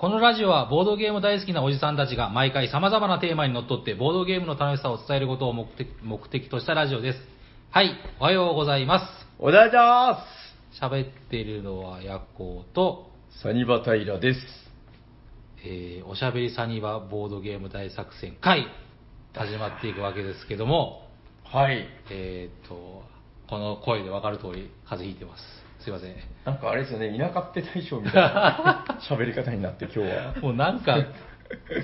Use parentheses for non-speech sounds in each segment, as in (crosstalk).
このラジオはボードゲーム大好きなおじさんたちが毎回様々なテーマにのっとってボードゲームの楽しさを伝えることを目的目的としたラジオです。はい、おはようございます。お願いしま喋っているのはヤッコーと、すサニバタイラです。えー、おしゃべりサニバボードゲーム大作戦会、始まっていくわけですけども、はい。えーっと、この声でわかる通り、風邪ひいてます。すいません。なんかあれですよね、田舎って大将みたいな (laughs) 喋り方になって今日は。もうなんか、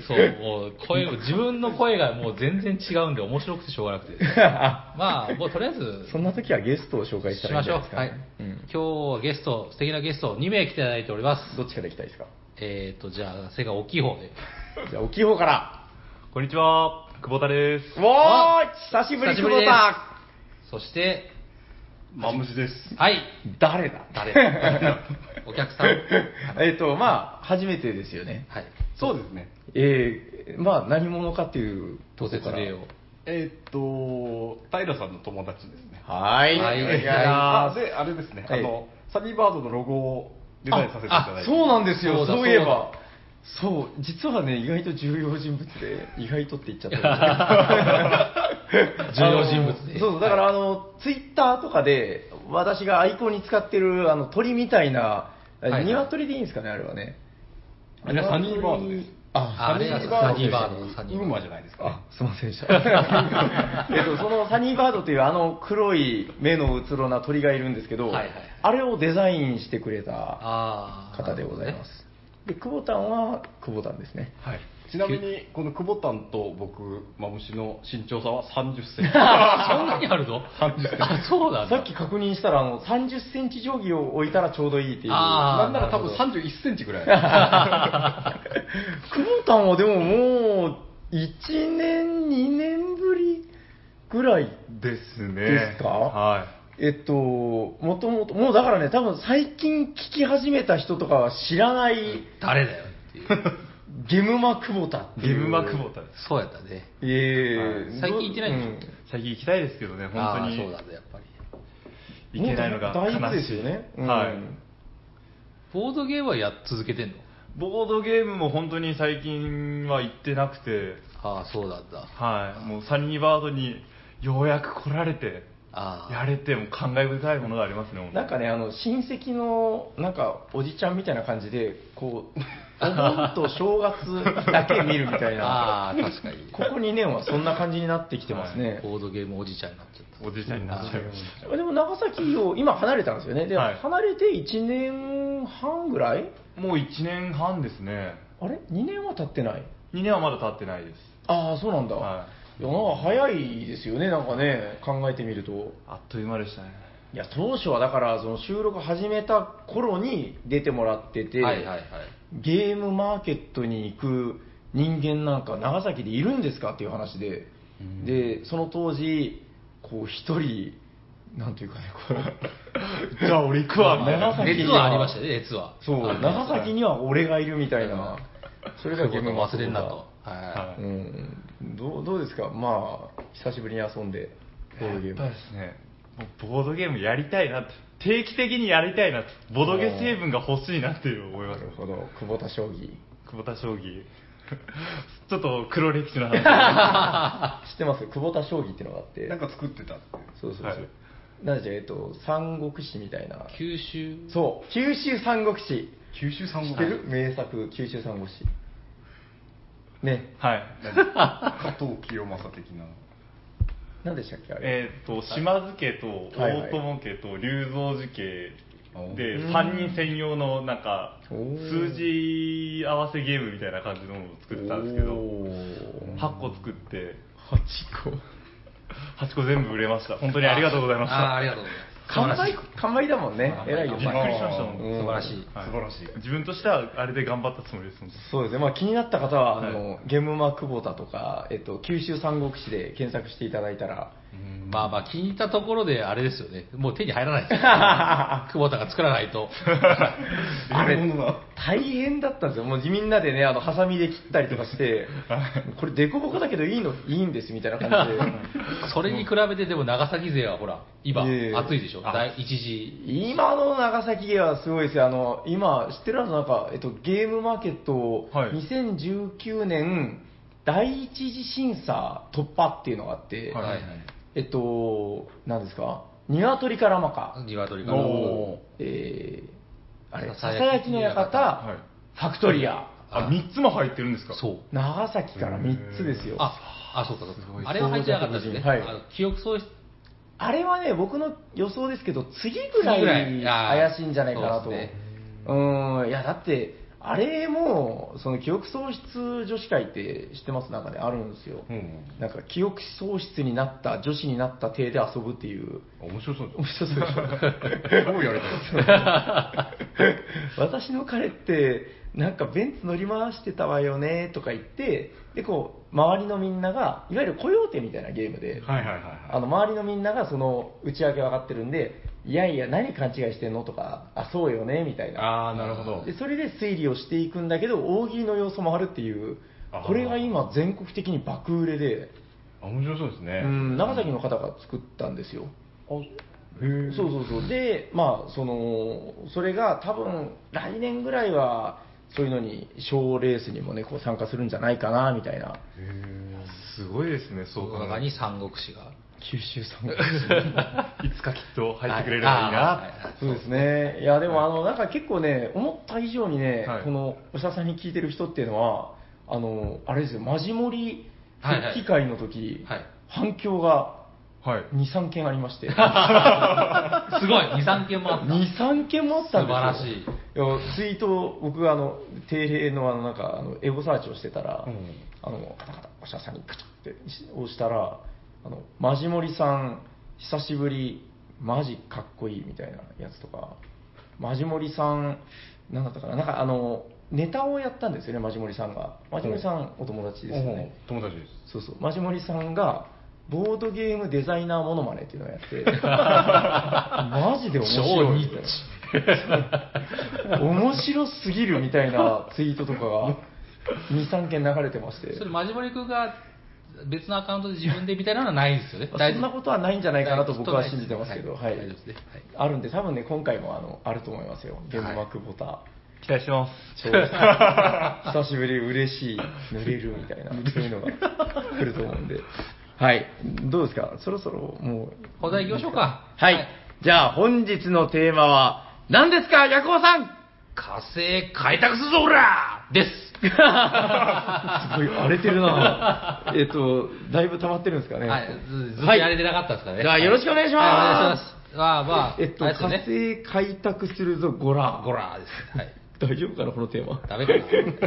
そう、もう声を、自分の声がもう全然違うんで面白くてしょうがなくて。(laughs) まあ、もうとりあえず、そんな時はゲストを紹介したしらいいましょう。はいんじゃないですか、ね。。今日はゲスト、素敵なゲスト2名来ていただいております。どっちから行きたいですか？えーっと、じゃあ、背が大きい方で。じゃあ、大きい方から。こんにちは、久保田です。おーい久しぶり、久保田そして、マムシです。はい、誰だ？誰 (laughs) お客さん。えっと、まあ、初めてですよね。はい。そうですね。えー、まあ、何者かっていうとごこから。説明を。えーっと、平さんの友達ですね。はい。はいお願いしあますで、あれですね、はいあの、サニーバードのロゴをデザインさせていただいて。そうなんですよ、そうだそういえば。そう、実はね、意外と重要人物で、意外とって言っちゃったけど (laughs) (laughs) 重要人物であのそう、だからあの、ツイッターとかで、私がアイコンに使ってる、あの、鳥みたいな、いはい鶏でいいんですかね、あれはね。あれはサニーバードです。あ、サニーサニーバードバードサニーバードウーマじゃないですか、あ、すいませんでした。(laughs) (laughs) えっと、そのサニーバードというあの黒い目のうつろな鳥がいるんですけど、はいはいあれをデザインしてくれた方でございま。す。で、久保タンは久保タンですね。はい。ちなみに、この久保タンと僕、マムシの身長差は30センチ。(laughs) そんなにあるの？30センチあ、そうなんだ。さっき確認したら、あの、30センチ定規を置いたらちょうどいいっていう。なんなら多分なるほど31センチぐらい。(laughs) 久保タンはでももう、1年、2年ぶりぐらい。ですね。ですか？はい。えっと、もともと、もうだからね、多分最近聞き始めた人とかは知らない、誰だよっていう。(laughs) ゲムマ久保田っていう。ゲムマ久保田です。そうやったね。ええ最近行ってないんでしょうん最近行きたいですけどね、本当あーに。そうだ、やっぱり。行けないのが悲しい。もうだいぶですよね。うんはい。ボードゲームはやっ続けてんの？ボードゲームも本当に最近は行ってなくて、ああ、そうなんだ。はい。もうサニーバードにようやく来られて、ああ。やれて、もう感慨深いものがありますね、本当になんかね、あの、親戚の、なんか、おじちゃんみたいな感じで、こう、お盆と正月だけ見るみたいな。(laughs) ああ、確かに。ここ2年はそんな感じになってきてますね。ボードゲームおじちゃんになっちゃった。おじいちゃんになっちゃいました。でも長崎を今離れたんですよね。で、はい離れて1年半ぐらい？もう1年半ですね。あれ ?2 年は経ってない？2年はまだ経ってないです。ああ、そうなんだ。、はいや、なんか早いですよね、なんかね、考えてみると。あっという間でしたね。いや、当初はだから、その収録始めた頃に出てもらってて、はいはいはい。ゲームマーケットに行く人間なんか長崎でいるんですかっていう話で、で、その当時、こう一人、なんていうかね、こう、(laughs) じゃあ俺行くわ、みたいな。長崎に熱はありましたね、熱は。そう、長崎には俺がいるみたいな、それがゲームマー忘れんなと。ははうん、どうどうですか、まあ、久しぶりに遊んで、やっぱり。ですね、もうボードゲームやりたいなと。定期的にやりたいなと。ボドゲ成分が欲しいなっていう思いますなる。ほど、久保田将棋。久保田将棋。(laughs) ちょっと黒歴史の話。(laughs) 知ってます？久保田将棋っていうのがあって。なんか作ってたって。そうそうそう。はいなんでしょう、えっと、三国志みたいな。九州。そう、九州三国志。九州三知ってる？名作、九州三国志。ね、はい。(laughs) 加藤清正的な。何でしたっけ、あれ？えーっと、島津家と大友家と龍造寺家でうん3人専用のなんか数字合わせゲームみたいな感じのものを作ってたんですけどおー8個作って八個。8個全部売れました本当にありがとうございましああ、あたりがとうございます。完売、完売だもんね。あ偉いよ。びっくりしましたもんうん素晴らしい。はい素晴らしい自分としてはあれで頑張ったつもりですそうですね。まあ気になった方は、あはいの、ゲームマ久保田とか、えっと、九州三国志で検索していただいたら、うんまあまあ、気に入ったところであれですよね。もう手に入らないですよ、(laughs) 久保田が作らないと。あれ大変だったんですよ。もうみんなでね、あの、ハサミで切ったりとかして、(laughs) これデコボコだけどいいの、いいんですみたいな感じで。(laughs) それに比べてでも長崎勢はほら、今、暑いでしょ？あ第一次。今の長崎芸はすごいですよ。あの、今、知ってる？あの、なんか、えっと、ゲームマーケット、はい2019年、第一次審査突破っていうのがあって、はいはいはい。えっと、何ですか？鶏からまか。鶏から。おえー、あれ、ささやきの館館、はいファクトリア。あ、3つも入ってるんですか？そう。長崎から3つですよ。あ、あ、そうかそうすごいか。あれは入ってなかったですね。はいあの記憶喪失。あれはね、僕の予想ですけど、次ぐらい次ぐらいあー怪しいんじゃないかなと。そうですねうーん、いや、だって、あれも、その記憶喪失女子会って知ってます？なんかね、あるんですよ。うん。なんか記憶喪失になった、女子になった体で遊ぶっていう。面白そう面白そうでしょ？すごいや。私の彼って、なんかベンツ乗り回してたわよねとか言って、で、こう、周りのみんなが、いわゆるコヨーテみたいなゲームで、はいはいはいあはい。の周りのみんながその内訳分かってるんで、いやいや、何勘違いしてんの？とか、あ、そうよねみたいな。ああ、なるほどで。それで推理をしていくんだけど、大喜利の要素もあるっていうこれが今、全国的に爆売れで、あ面白そうですね。うん、長崎の方が作ったんですよ。へーそうそうそう。で、まあ、その、それが多分、来年ぐらいは、そういうのに、賞レースにもね、こう参加するんじゃないかな、みたいな。へーすごいですね、そそうの考え中に三国志が。九州さん (laughs) いつかきっと入ってくれればいいあな。はいそうですね。いや、でも、あの、なんか結構ね、思った以上にね、はいこの、おしゃさんに聞いてる人っていうのは、あの、あれですよ、マジモリはいはい復帰会の時、はい反響がはい。2、3件ありまして。(laughs) すごい、2、3件もあった。2、3件もあったんですよ。素晴らしいいやツイートを、僕があの、定例のあの、なんか、あの、エゴサーチをしてたら、うんあの、カタカタ、おしゃさんにカチャって押したら、あの、マジモリさん、久しぶり、マジかっこいいみたいなやつとか、マジモリさん、なんだったかな、なんかあの、ネタをやったんですよね、マジモリさんが。マジモリさん、お友達ですよね。お友達です。そうそう、マジモリさんが、ボードゲームデザイナーモノマネっていうのをやって、(laughs) マジで面白いみたいな。面白すぎるみたいなツイートとかが2、3件流れてまして。それ、マジモリ君が別のアカウントで自分でみたいなのはないんですよね。そんなことはないんじゃないかなと僕は信じてますけど、ははいあるんで、多分ね、今回もあのあると思いますよ。ゲームマークボタン。期待してます。超 (laughs) 久しぶり嬉しい、濡れるみたいな、そういうのが来ると思うんで。はい。どうですか？そろそろもう。お題行きましょうか。はい。じゃあ本日のテーマは何ですか、ヤコウさん？火星開拓するぞ、おらです。すごい荒れてるなえっと、だいぶ溜まってるんですかね。はい、ずずっとやれてなかったですからね。じゃあよろしくお願いしますはいお願いします。まあまあ、えっと、火ね。星開拓するぞ、ゴラ。ゴラーです。はい。大丈夫かな、このテーマ。ダメか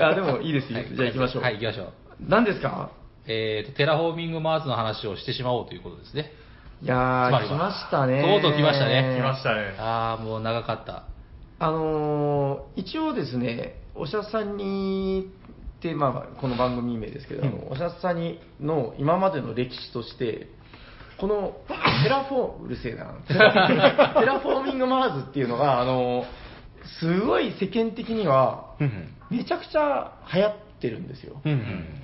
なあ、でもいいですよ。はいじゃあ行きましょう。はい、行きましょう。何ですか？えーと、テラフォーミングマーズの話をしてしまおうということですね。いやー、来ましたね。とうとう来ましたね来ましたね。あー、もう長かった。あのー一応ですね、おしゃさんにって、まあ、この番組名ですけど、あのおしゃさんにの今までの歴史として、この (laughs) テラフォー、うるせえな、(laughs) テラフォーミングマーズっていうのが、あのーすごい世間的には、めちゃくちゃ流行ってるんですよ。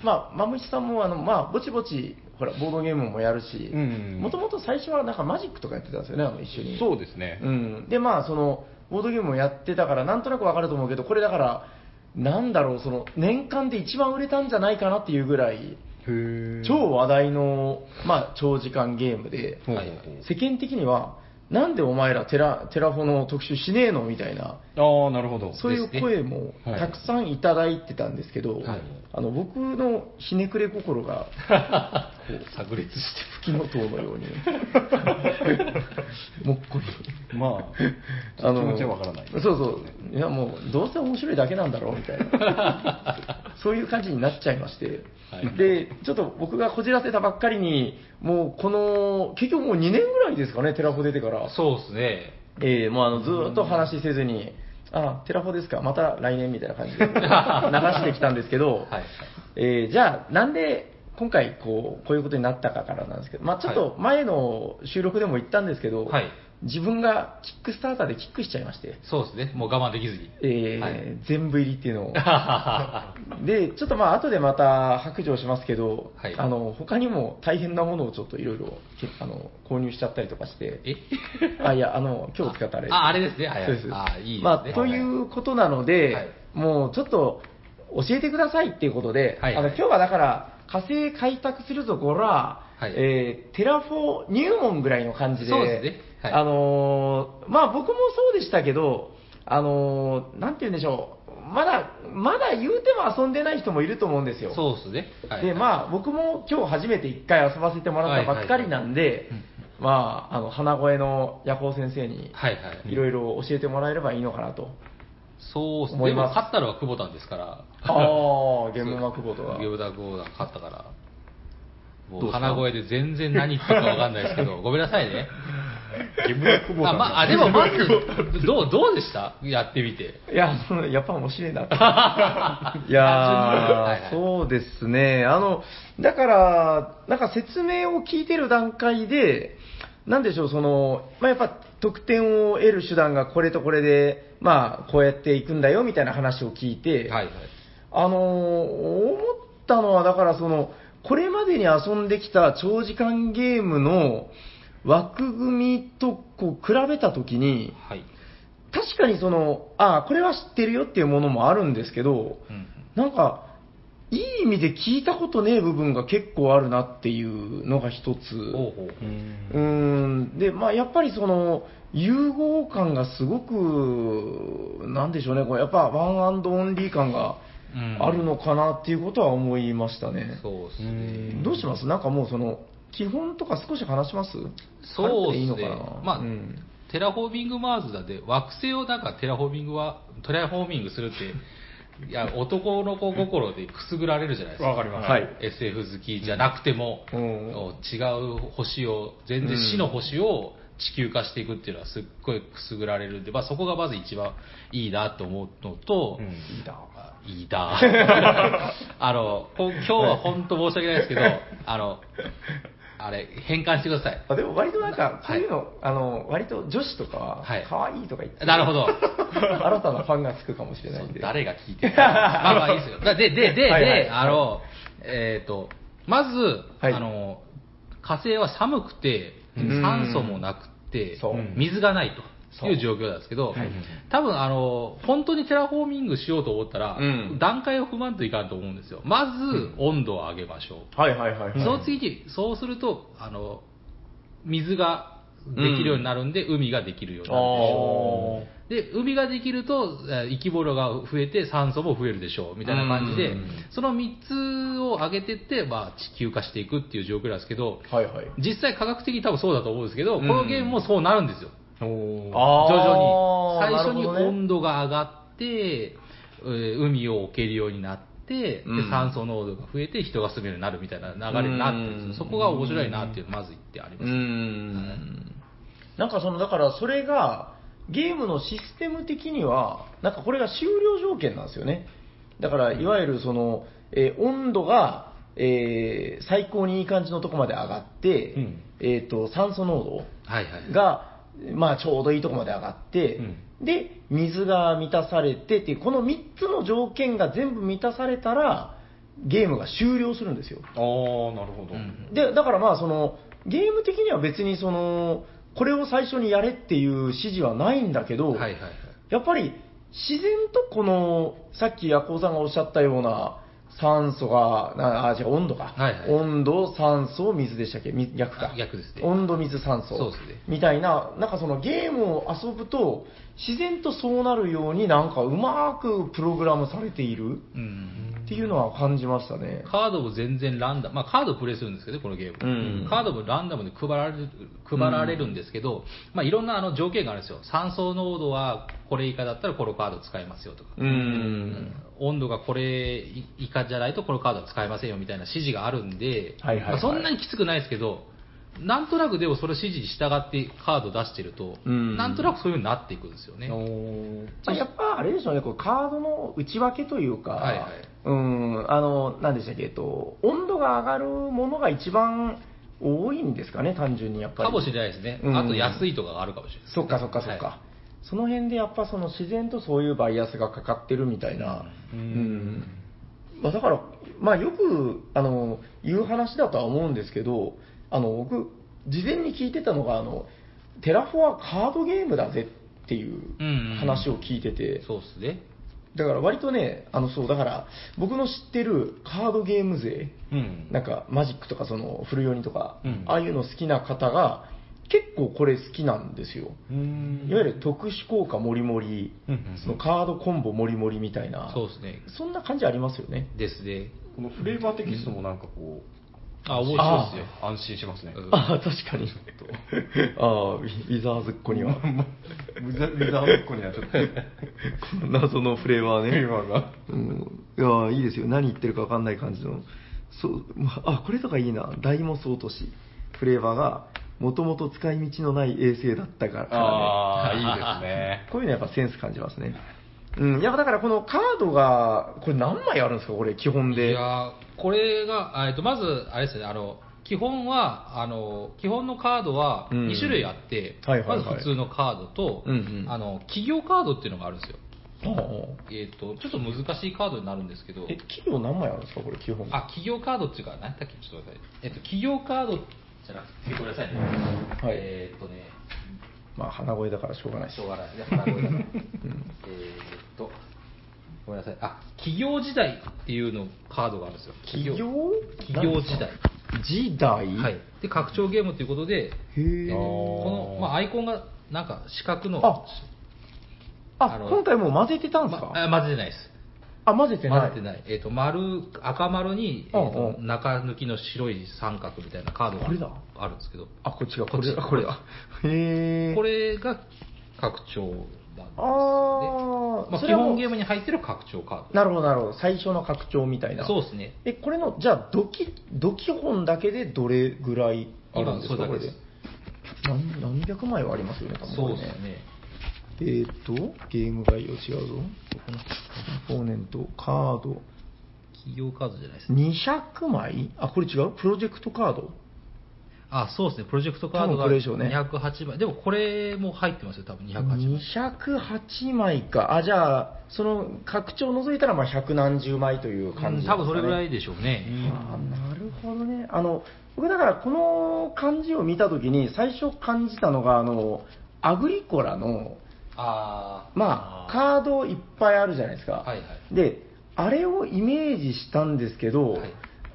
まあ、まむしさんもあの、まあ、ぼちぼち、ほら、ボードゲームもやるしうんうん、もともと最初はなんかマジックとかやってたんですよね、あの一緒に。そうですね。うん、でまあそのボードゲームをやってたからなんとなくわかると思うけどこれだからなんだろうその年間で一番売れたんじゃないかなっていうぐらいへ超話題の、まあ、長時間ゲームではい世間的にはなんでお前らテラテラフォの特集しねえのみたいなああ、なるほど。そういう声もはい。たくさんいただいてたんですけど、はい。あの僕のひねくれ心が (laughs) 炸裂して。吹きの塔のようにもっこりまあ、気持ちはわからない。そうそう。いやもう、どうせ面白いだけなんだろうみたいな。(laughs) そういう感じになっちゃいまして。はいで、ちょっと僕がこじらせたばっかりに、もうこの、結局もう2年ぐらいですかね、テラフォ出てから。そうですね。ええもうあの、ずーっと話せずに、あ、テラフォですか、また来年みたいな感じで (laughs) 流してきたんですけど、はい。えーじゃあ、なんで今回こう、こういうことになったかからなんですけど、まあちょっと、はい前の収録でも言ったんですけど、はい。自分がキックスターターでキックしちゃいまして、そうですね。もう我慢できずに。えーはい。全部入りっていうのを。(laughs) で、ちょっとまあ後でまた白状しますけど、はい。あの他にも大変なものをちょっといろいろけあの購入しちゃったりとかして、え？あ、いや、あの、今日使ったあれ。ああれですね。はい。はいそうです。あいいですね。まあ、ということなので、はい。もうちょっと教えてくださいっていうことで、あの今日はだから、火星開拓するぞ、こら、はいえーテラフォー入門ぐらいの感じで、そうですねはいあのーまあ僕もそうでしたけど、あのーなんて言うんでしょう、まだ、まだ言うても遊んでない人もいると思うんですよ。そうですね。はいで、まあ、僕も今日初めて一回遊ばせてもらったばっかりなんで、はいはいはいまあ、あの、花声のヤコウ先生に。いろいろ教えてもらえればいいのかなと。そうっすね。思いますでも勝ったのは久保田ですから。ああ、ゲームマクボートが。ゲームダ久保田勝ったから。もう鼻声で全然何言ってるかわかんないですけど、(laughs) ごめんなさいね。ゲムラクボあ、まあ、あでもまず、どう、どうでした？やってみて。いや、そのやっぱ面白いなって。(laughs) いやそうですね。あの、だから、なんか説明を聞いてる段階で、なんでしょう、その、まあ、やっぱ得点を得る手段がこれとこれで、まあ、こうやっていくんだよみたいな話を聞いて、はいはい。あのー思ったのは、だからその、これまでに遊んできた長時間ゲームの枠組みとこう比べたときに、はい。確かにその、ああ、これは知ってるよっていうものもあるんですけど、うんなんか、いい意味で聞いたことねえ部分が結構あるなっていうのが一つ。ほうん。で、まあ、やっぱりその、融合感がすごく、なんでしょうね、これやっぱワンアンドオンリー感がうんあるのかなっていうことは思いましたね。そうですね。どうします？なんかもうその、基本とか少し話します？そう軽くでいいのですねかな？まあ、うんテラフォーミングマーズだで、惑星をなんかテラフォーミングは、テラフォーミングするって、いや、男の子心でくすぐられるじゃないですか。わかりますはい SF 好きじゃなくても、うん違う星を、全然死の星を地球化していくっていうのはすっごいくすぐられるんで、まあそこがまず一番いいなと思うのと、うんいいな。いいだ。(laughs) あの、こ今日は本当申し訳ないですけど、あの、あれ、変換してください。あでも割となんか、そういうの、あの、割と女子とかははい、可愛いとか言って、なるほど。(laughs) 新たなファンがつくかもしれないんで。誰が聞いてるか。まあまあいいですよ。(laughs) だで、で、で、はいはいで、あの、えっ、と、まず、はいあの、火星は寒くて、うん酸素もなくて水がないと。いう状況なんですけど、はい多分あの、本当にテラフォーミングしようと思ったら、うん段階を踏まんといかんと思うんですよ。まず、温度を上げましょう。はいはいはいはい。その次に、そうすると、あの、水ができるようになるんで、海ができるようになるでしょう。で、海ができると、えー生き物が増えて酸素も増えるでしょう、みたいな感じでうん、その3つを上げてって、まあ、地球化していくっていう状況なんですけど、はいはい。実際科学的に多分そうだと思うんですけど、このゲームもそうなるんですよ。あ徐ー々に。最初に温度が上がって、えー海を置けるようになって、うんで酸素濃度が増えて人が住めるようになるみたいな流れになってるそこが面白いなっていう、まず言ってありうます。ん。なんかその、だからそれが、ゲームのシステム的には、なんかこれが終了条件なんですよね。だから、いわゆるその、えー温度が、えー最高にいい感じのとこまで上がって、うんえっ、と、酸素濃度はいはい。が、まあちょうどいいとこまで上がって、で、水が満たされてっていう、この3つの条件が全部満たされたら、ゲームが終了するんですよ。ああ、なるほど。うんで、だからまあその、ゲーム的には別にその、これを最初にやれっていう指示はないんだけど、はいはいはい。やっぱり自然とこの、さっきヤコウさんがおっしゃったような、酸素が、なあ、違う、温度か。はいはい温度、酸素、水でしたっけ？み逆かあ。逆ですね温度、水、酸素。そうですねみたいな、なんかそのゲームを遊ぶと、自然とそうなるようになんかうまくプログラムされているうんっていうのは感じましたね。カードも全然ランダム、まあカードをプレイするんですけどね、このゲーム。うんカードもランダムで配られる配られるんですけど、まあいろんなあの条件があるんですよ。酸素濃度はこれ以下だったらこのカード使えますよとか。うん。温度がこれ以下じゃないとこのカードは使えませんよみたいな指示があるんで、はいはいはいまあそんなにきつくないですけど、なんとなくでもそれ指示に従ってカード出してると、うんなんとなくそういう風になっていくんですよね。まあ、やっぱあれでしょうね、こうカードの内訳というか、はいはいうん、あの、なんでしたっけ、えっと、温度が上がるものが一番多いんですかね、単純にやっぱり。かもしれないですね。うんあと安いとかがあるかもしれないね、そっかそっかそっか。はいその辺でやっぱその自然とそういうバイアスがかかってるみたいな。ううんん。まあ、だから、まあよく、あの、言う話だとは思うんですけど、あの、僕、事前に聞いてたのが、あの、テラフォはカードゲームだぜっていううんうん話を聞いてて、そうですね。だから割とね、あの、そう、だから、僕の知ってるカードゲーム勢、うん。なんかマジックとかその古読みとか、うんああいうの好きな方が結構これ好きなんですよ。うんいわゆる特殊効果もりもりうんうん、そのカードコンボもりもりみたいな、そうですね。そんな感じありますよね。ですね。このフレーバーテキストもなんかこう、あ、面白いですよ。安心しますね。うんああ、確かに。ああ、ウィザーズっ子には、(laughs) ウィザードっ子にはちょっと、の謎のフレーバーね。レーバーが。うん、いやいいですよ。何言ってるか分かんない感じの。そう、まあ、あこれとかいいな。大もそうとし。フレーバーが、もともと使い道のない衛星だったから、ああ、いいですね。(laughs) こういうのやっぱセンス感じますね。うん、いや、だからこのカードが、これ何枚あるんですか？これ、基本いで。やーこれが、あえっと、まず、あれですね、あの、基本は、あの、基本のカードはうん。2種類あって、はいはいはい。まず普通のカードと、うんうん。あの、企業カードっていうのがあるんですよ。ああ。えっ、と、ちょっと難しいカードになるんですけど、え、企業何枚あるんですか？これ、基本。あ、企業カードっていうか、何だっけ、ちょっと待って。ください。えっと、企業カードじゃなくて、ごめんなさいね。はい。えっとね、まあ、鼻声だからしょうがないですしょうがないですね、鼻声だから。(laughs) えっと、ごめんなさい。あ、企業時代っていうのカードがあるんですよ。企業？企業時代。時代？はい。で、拡張ゲームということで、へえ。この、まあ、アイコンが、なんか四角の、ああ今回もう混ぜてたんですか、まあ、混ぜてないです。あ、混ぜてない。混ぜてない。えっ、と、丸、赤丸に、えーとうんうん中抜きの白い三角みたいなカードこれだがあるんですけど、あ、こっちが、こっちこれだ。へえ。これが拡張なんですね。あーまあ、基それはもう本ゲームに入ってる拡張カード。なるほど、なるほど。最初の拡張みたいな。そうですね。え、これの、じゃあ、土器、土器本だけでどれぐらいあるんですか、これで今それだけです。何何百枚はありますよね、多分そうですね。えーっと、ゲーム概要違うぞ。コンポーネント、カード。企業カードじゃないですね。200枚？あ、これ違う？プロジェクトカードあ、そうですね。プロジェクトカードがこれでしょうね208枚。でもこれも入ってますよ、多分208枚。208枚か。あ、じゃあ、その拡張を除いたら、まあ、百何十枚という感じね。多分それぐらいでしょうね。あーなるほどね。あの、僕だからこの漢字を見たときに最初感じたのが、あの、アグリコラの、あーまあ、カードいっぱいあるじゃないですか。はいはいで、あれをイメージしたんですけど、はい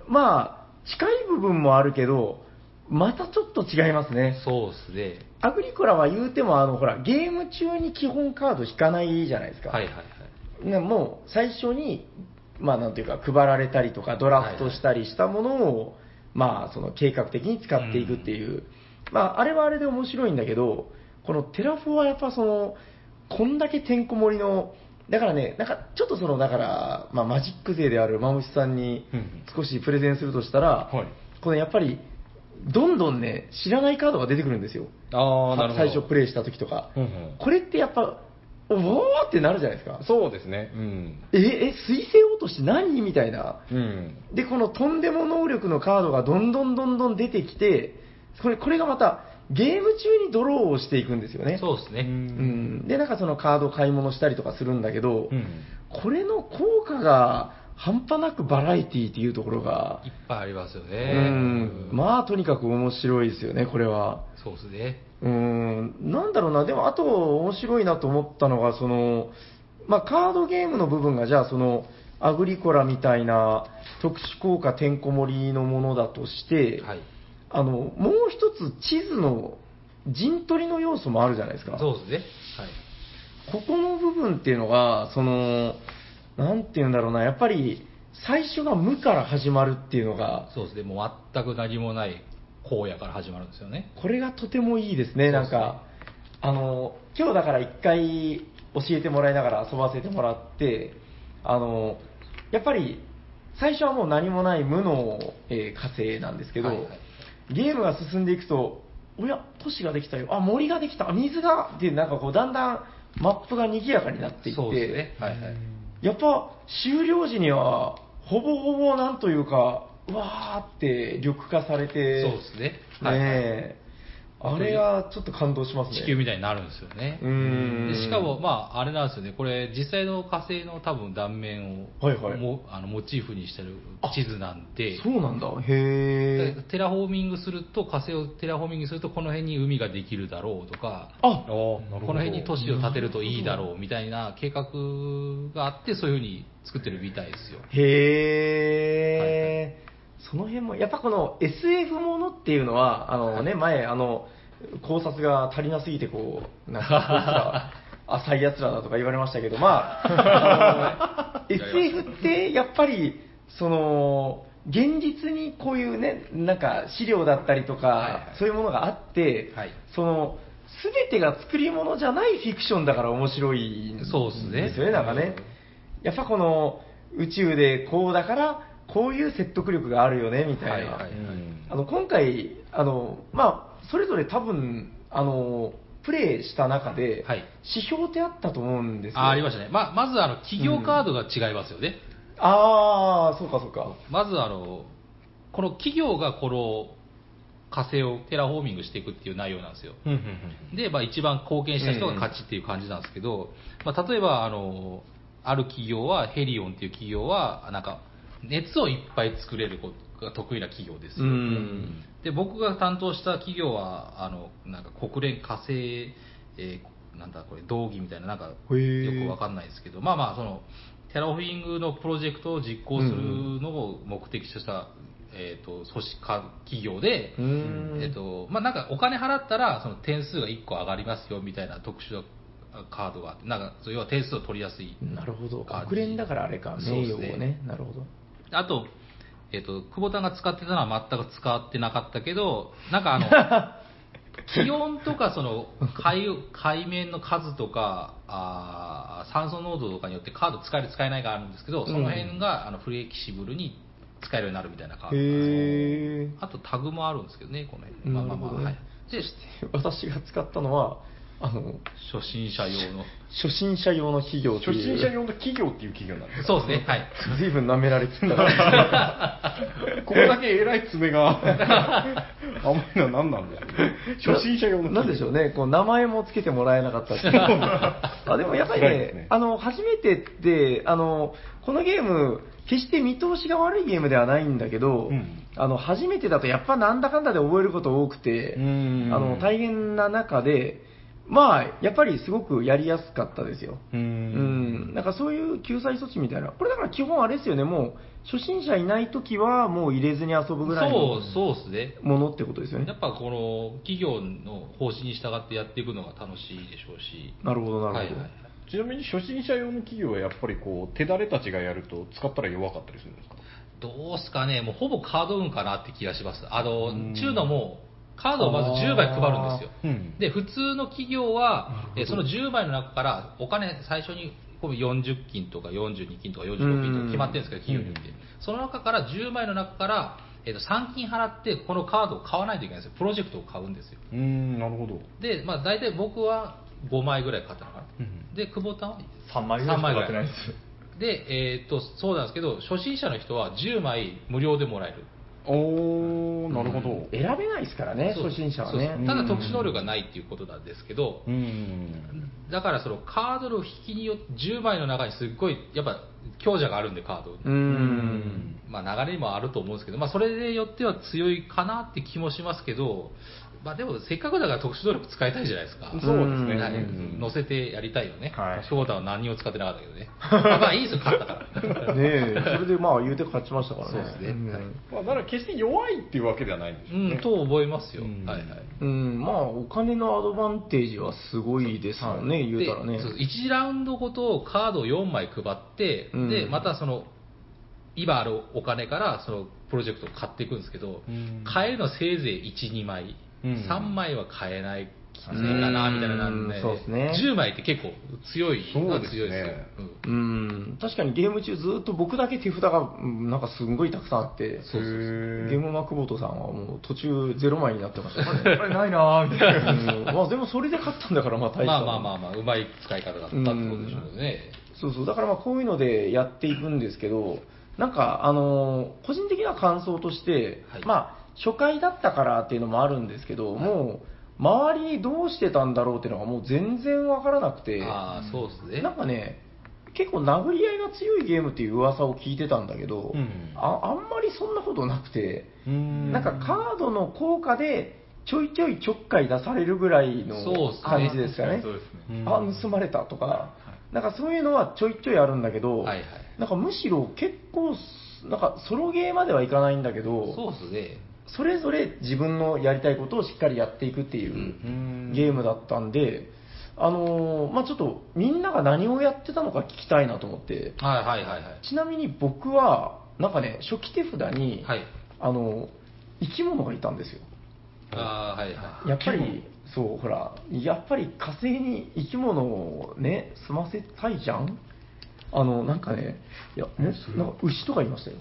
まあ、近い部分もあるけど、またちょっと違いますね。そうですね。アグリコラは言うても、あの、ほら、ゲーム中に基本カード引かないじゃないですか。はいはいはい。ね、もう最初に、まあなんていうか、配られたりとか、ドラフトしたりしたものを、まあその計画的に使っていくっていう、まああれはあれで面白いんだけど、このテラフォはやっぱその、こんだけてんこ盛りの、だからね、なんかちょっとその、だから、まあマジック勢であるマムシさんにうん少しプレゼンするとしたら、はいこのやっぱり、どんどんね、知らないカードが出てくるんですよ。ああ、なるほど。最初プレイした時とか。うんうんこれってやっぱ、おおーってなるじゃないですか。そうですね。うん。え、え、水星落とし何みたいな。うん。で、このとんでも能力のカードがどんどんどんどん出てきて、これ、これがまた、ゲーム中にドローをしていくんですよね。そうですね。うん。で、なんかそのカードを買い物したりとかするんだけど、うんこれの効果が半端なくバラエティっていうところがい、っぱいありますようね。ん。まあ、とにかく面白いですよね、これは。そうですね。うーん、なんだろうな、でもあと面白いなと思ったのが、その、まあ、カードゲームの部分が、じゃあ、その、アグリコラみたいな特殊効果てんこ盛りのものだとして、はい。あの、もう一つ地図の陣取りの要素もあるじゃないですか。そうですね。はい。ここの部分っていうのが、その、なんていうんだろうな、やっぱり、最初が無から始まるっていうのが、そうですね。もう全く何もない荒野から始まるんですよね。これがとてもいいですね、なんか、あの、今日だから一回教えてもらいながら遊ばせてもらって、あの、やっぱり、最初はもう何もない無の、えー火星なんですけど、はいはいゲームが進んでいくと、おや、都市ができたよ、あ、森ができた、あ水が、で、なんかこう、だんだんマップが賑やかになっていって、そうですね。はいはい。やっぱ終了時には、ほぼほぼなんというか、うわーって緑化されて、そうですね。ねはいはいえ、あれがちょっと感動しますね。地球みたいになるんですよね。でしかも、まあ、あれなんですよね、これ、実際の火星の多分断面を、はいはいもあのモチーフにしてる地図なんで、そうなんだ、へでテラフォーミングすると、火星をテラフォーミングすると、この辺に海ができるだろうとか、ー。あああ、なるほど。この辺に都市を建てるといいだろうみたいな計画があって、そういうふうに作ってるみたいですよ。へー、その辺も、やっぱこの SF ものっていうのは、あのね、(laughs) 前、あの、考察が足りなすぎて、こう、(laughs) なんか、こいつら、浅い奴らだとか言われましたけど、まあ、(laughs) あの SF ってやっぱり、その、現実にこういうね、なんか資料だったりとか、はいはい。そういうものがあって、はい。その、すべてが作り物じゃないフィクションだから面白いんですそうですねですよね、なんかね。やっぱこの宇宙でこうだから、こういう説得力があるよね、みたいな。はいはいはいあの今回、あのまあ、それぞれ多分あのプレイした中で、はい指標ってあったと思うんですよ。あありましたね。ままず、あの、企業カードが違いますよね。ああ、そうかそうか。まず、あの、この企業がこの火星をテラフォーミングしていくっていう内容なんですよ。うんうんうんで、まあ、一番貢献した人が勝ちっていう感じなんですけど、まあ、例えば、あの、ある企業は、ヘリオンっていう企業は、なんか、熱をいっぱい作れることが得意な企業ですよ。うんで、僕が担当した企業は、あの、なんか国連火星、えーなんだこれ、道義みたいな、なんか、よーくわかんないですけど、まあまあ、その、テラフォーミングのプロジェクトを実行するのを目的とした、えっ、と、組織化企業で、えっと、まあ、なんかお金払ったら、その点数が1個上がりますよみたいな特殊なカードがあって、なんか、要は点数を取りやすい。なるほど。国連だからあれか、名誉をね。なるほど。あと、えっと、久保田が使ってたのは全く使ってなかったけど、なんかあの、(laughs) 気温とかその海海面の数とかあー酸素濃度とかによってカード使える使えないがあるんですけど、その辺があのフレキシブルに使えるようになるみたいなカードあとタグもあるんですけどね、この辺。まあまあまあ、はい。で、(laughs) 私が使ったのは、あの、初心者用の。初心者用の企業っていう。初心者用の企業っていう企業なんですか？そうですね、はい。随分舐められてたな。(laughs) ここだけ偉い爪が。甘いのは何なんでしょうね初心者用のなんでしょうね、こう名前もつけてもらえなかったっていうあでもやっぱりね辛いですね。あの、初めてってあの、このゲーム、決して見通しが悪いゲームではないんだけど、うん。あの初めてだとやっぱなんだかんだで覚えること多くて、うん。あの大変な中で、まあ、やっぱりすごくやりやすかったですよ。ううんん、なんかそういう救済措置みたいな、これだから基本あれですよね、もう初心者いないときはもう入れずに遊ぶぐらいのそう、そうですね。ものってことですよねや。っぱこの企業の方針に従ってやっていくのが楽しいでしょうし。なるほど、なるほど。はいはいはいちなみに初心者用の企業はやっぱりこう手だれたちがやると使ったら弱かったりするんですか？どうすかね、もうほぼカード運かなって気がします。あのうん、中のもカードをまず10枚配るんですよ。うんで、普通の企業はえその10枚の中からお金最初にこう40金とか42金とか45金とか決まってるんですけど、企業によってうん。その中から10枚の中から、えっと3金払ってこのカードを買わないといけないんですよ。プロジェクトを買うんですよ。うーんなるほどで、まあ大体僕は5枚ぐらい買ったのかな。うんで、久保田は？3枚ぐらいしか買ってないですで、えーっと、そうなんですけど、初心者の人は10枚無料でもらえる。おーなるほど選べないですからね、初心者はね。ただ特殊能力がないっていうことなんですけど、うんだからそのカードの引きによって10枚の中にすっごい、やっぱ強者があるんでカード。う。うんまあ流れにもあると思うんですけど、まあそれによっては強いかなって気もしますけど、まあでもせっかくだから特殊能力使いたいじゃないですか。そうですねはいうん乗せてやりたいよね。はい翔太は何にも使ってなかったけどね。まあまあいいですよ、勝ったから。ねえ、それでまあ言うて勝ちましたからね。そうですねんはいまあ、だから決して弱いっていうわけではないんでしょうねうん、と思いますよ。うんはいはい。うん、まあお金のアドバンテージはすごいですもんね、言うたらねで。そう1ラウンドごとカードを4枚配って、うんでまたその今あるお金からそのプロジェクトを買っていくんですけど、うん買えるのせいぜい1、2枚、うん3枚は買えないきついかな、みたいななんで、うん。そうですね。10枚って結構強い、そうですね強いですよ。うん。うん、確かにゲーム中ずっと僕だけ手札がうんなんかすんごいたくさんあって、そうそうゲームマクボトさんはもう途中0枚になってました。(laughs) ね。これないなぁ、みたいな。うん。まあでもそれで勝ったんだからまあ大したまあまあまあまあ、うまい使い方だったってことでしょうね。そうそう、だからまあこういうのでやっていくんですけど、なんか、あのー個人的な感想として、はい。まあ、初回だったからっていうのもあるんですけど、もう、周りにどうしてたんだろうっていうのがもう全然わからなくて、ああ、そうですね。なんかね、結構殴り合いが強いゲームっていう噂を聞いてたんだけど、うんああんまりそんなことなくて、うんなんかカードの効果でちょいちょいちょっかい出されるぐらいの感じですかね。そうですね。あ、盗まれたとか、なんかそういうのはちょいちょいあるんだけど、はいはい。なんかむしろ結構、なんかソロゲーまではいかないんだけど、そうですね。それぞれ自分のやりたいことをしっかりやっていくっていううんゲームだったんで、あのーまあちょっとみんなが何をやってたのか聞きたいなと思って、はいはいはいはい。ちなみに僕は、なんかね、初期手札に、はい。あの生き物がいたんですよ。ああ、はいはい。やっぱり、そう、ほら、やっぱり火星に生き物をね、住ませたいじゃん？あの、なんかね、いや、なんか牛とかいましたよ。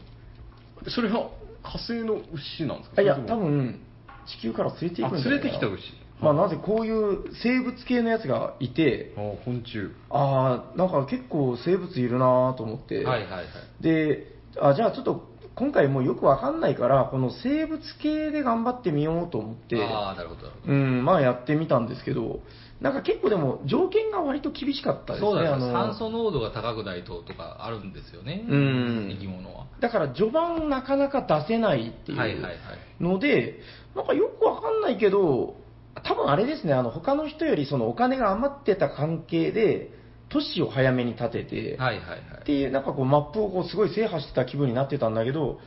それは火星の牛なんですか？あいや、多分、地球から連れていくんあじゃないかな。連れてきた牛。まあ、なぜこういう生物系のやつがいて、あ昆虫。ああ、なんか結構生物いるなと思って、はいはいはい。で、あじゃあちょっと今回もうよくわかんないから、この生物系で頑張ってみようと思って、ああ、なるほど。うん、まあやってみたんですけど、なんか結構でも条件が割と厳しかったですね。そうだ酸素濃度が高くないととかあるんですよね。うん生き物は。だから序盤なかなか出せないっていうはいはいはい。ので、なんかよくわかんないけど、多分あれですね、あの他の人よりそのお金が余ってた関係で、都市を早めに建てて、はいはいはい。っていう、なんかこうマップをこうすごい制覇してた気分になってたんだけど、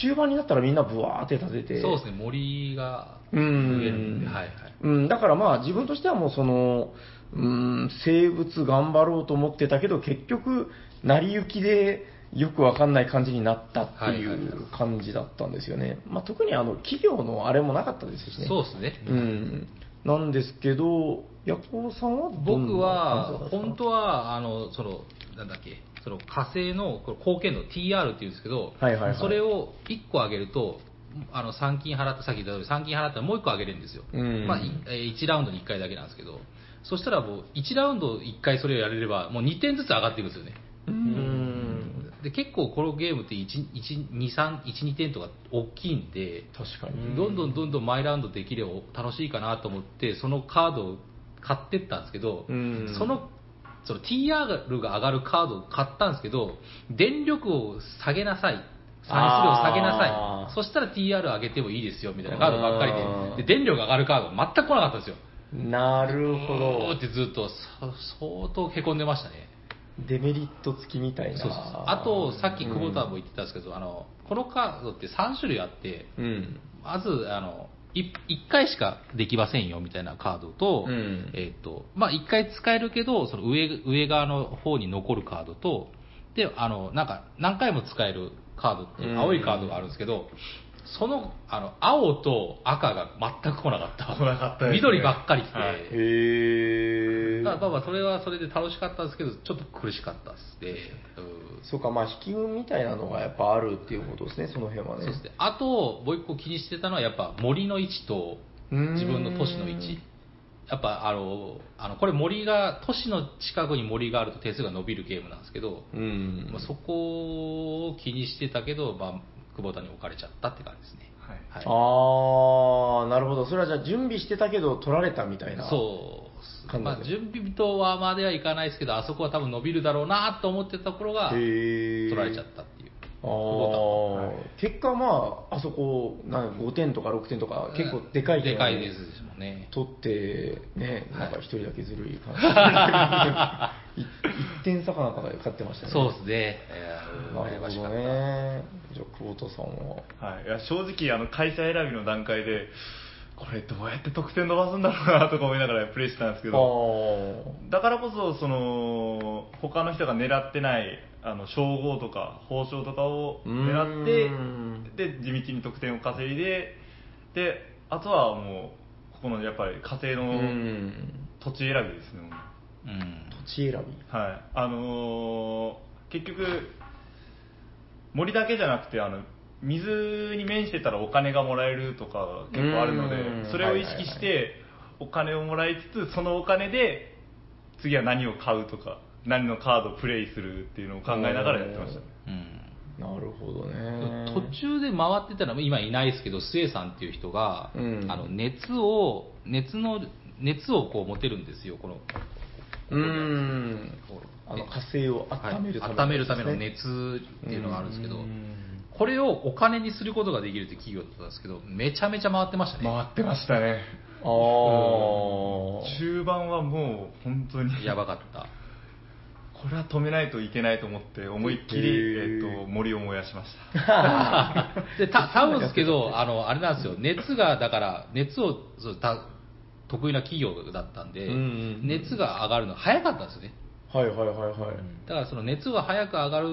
終盤になったらみんなブワーって立てて、そうですね、森がう増んえるんで、はいはい。うん、だからまあ自分としてはもうその、うん、生物頑張ろうと思ってたけど、結局、成り行きでよくわかんない感じになったっていはいはいう感じだったんですよね。まあ特にあの企業のあれもなかったですしね。そうですね。うん。なんですけど、ヤコウさんは僕は本当はあのそのなんだっけ？その火星のこれ貢献度 TR っていうんですけど、はいはいはい。それを1個上げるとあの3金払ってさっき言った通り3金払ったらもう1個上げれるんですよ、うん。まあ、いえー1ラウンドに1回だけなんですけどそしたらもう1ラウンド1回それをやれればもう2点ずつ上がっていくんですよね。うん。で結構このゲームって12312点とか大きいんで確かに。どんどんどんどん毎ラウンドできれば楽しいかなと思ってそのカードを買ってったんですけど、うん。そのその TR が上がるカードを買ったんですけど電力を下げなさい。産出量を下げなさい。そしたら TR 上げてもいいですよみたいなカードばっかりで。で電力が上がるカードが全く来なかったんですよ。なるほうーどっ。てずっとそ相当へこんでましたね。デメリット付きみたいな。そうそうあとさっき久保田も言ってたんですけど、あのこのカードって3種類あってうん。まずあの1回しかできませんよみたいなカードと,、うん。えっとまあ、1回使えるけどその上上側の方に残るカードとであのなんか何回も使えるカードって青いカードがあるんですけど、そのあの青と赤が全く来なかった来なかったですね緑ばっかり来て、はいへまあまあまあそれはそれで楽しかったんですけどちょっと苦しかったですね、うんそうか、まあ、引き運みたいなのがやっぱあるっていうことですね、その辺はね。そうですね。あと、もう一個気にしてたのは、やっぱ森の位置とうーん自分の都市の位置。やっぱ、あの、あのこれ森が、都市の近くに森があると点数が伸びるゲームなんですけど、うん。まあ、そこを気にしてたけど、まあ、久保田に置かれちゃったって感じですね。はい、ああ、なるほど。それはじゃあ準備してたけど取られたみたいな。そう。まあ、準備とはまではいかないですけど、あそこは多分伸びるだろうなと思ってたところが、取られちゃったっていう。あはい、結果、まあ、あそこなん5点とか6点とか結構でかい、でかいですもね取って、ね、なんか1人だけずるい感じ、は (laughs) 1点差かなんかで勝ってましたね。そうですね。なるほどね。じゃあ、久保田さんは。はい。いや、正直、あの、会社選びの段階で、これどうやって得点伸ばすんだろうなとか思いながらプレイしてたんですけど、だからこそ、その、他の人が狙ってないあの称号とか報奨とかを狙ってで地道に得点を稼いでであとはもうここのやっぱり家庭の土地選びですねうん土地選び。はい、あのー結局、森だけじゃなくてあの、水に面してたらお金がもらえるとか結構あるのでうん、それを意識して、お金をもらいつつ、そのお金で次は何を買うとか、何のカードをプレイするっていうのを考えながらやってました。うんなるほどね。途中で回ってたのは今いないですけど、スエさんっていう人が、うんあの熱を、熱の、熱をこう持てるんですよ、この。うーん。あの火星を温めるためのはい温めるための熱っていうのがあるんですけどうん、これをお金にすることができるって企業だったんですけど、めちゃめちゃ回ってましたね。回ってましたね。あー。中盤はもう本当に、やばかった。これは止めないといけないと思って、思いっきり、えっと、森を燃やしました。(laughs) で、た (laughs) 多分ですけど、あの、あれなんですよ、熱が、だから、熱を、た得意な企業だったんで、うんうんうん熱が上がるの早かったんですよね。はいはいはいはい。だからその熱が早く上がる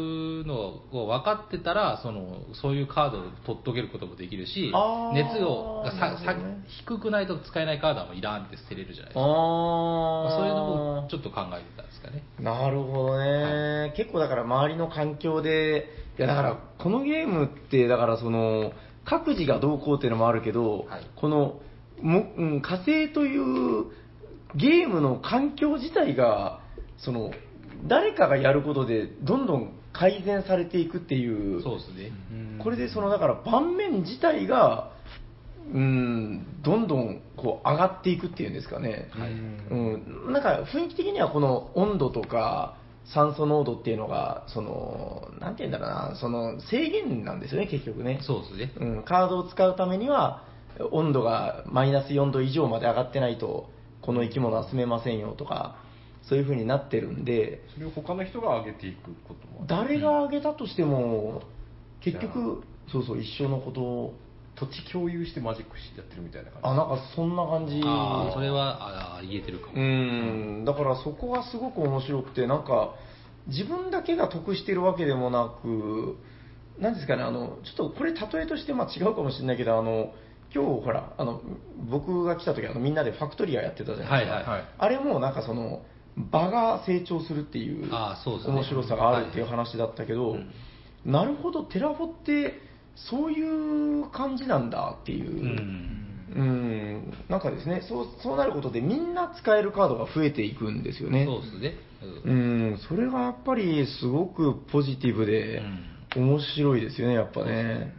のを分かってたら、そのそういうカードを取っとけることもできるし熱をがささ低くないと使えないカードはもういらんって捨てれるじゃないですか。あー。そういうのもちょっと考えてたんですかね。なるほどね、結構だから周りの環境で、いやだからこのゲームって、だからその、各自がどうこうっていうのもあるけど、はいこのも、うん、火星というゲームの環境自体が、その、誰かがやることでどんどん改善されていくっていう、そうですね。これでそのだから盤面自体が、うん、どんどんこう上がっていくっていうんですかね、はいうん、なんか雰囲気的にはこの温度とか酸素濃度っていうのが、その、なんて言うんだろうな、その制限なんですよね、結局ね。そうですね。うん、カードを使うためには、温度がマイナス4度以上まで上がってないと、この生き物は住めませんよとか、そういう風になってるんで、それを他の人が上げていくことも誰が上げたとしても、結局、そうそう、一緒のことを、土地共有してマジックしてやってるみたいな感じあ、なんかそんな感じ。ああ、それはあー言えてるかも。うん、だからそこがすごく面白くて、なんか、自分だけが得してるわけでもなく、なんですかね、あの、ちょっとこれ例えとしてまあ違うかもしれないけど、あの、今日ほら、あの、僕が来た時あのみんなでファクトリアやってたじゃないですか。はいはいはいあれもなんかその、場が成長するっていう面白さがあるっていう話だったけど、なるほど、テラフォってそういう感じなんだっていう。うん。うん、なんかですねそう、そうなることでみんな使えるカードが増えていくんですよね。そうですね。ううんん、それがやっぱりすごくポジティブで、面白いですよね、やっぱね。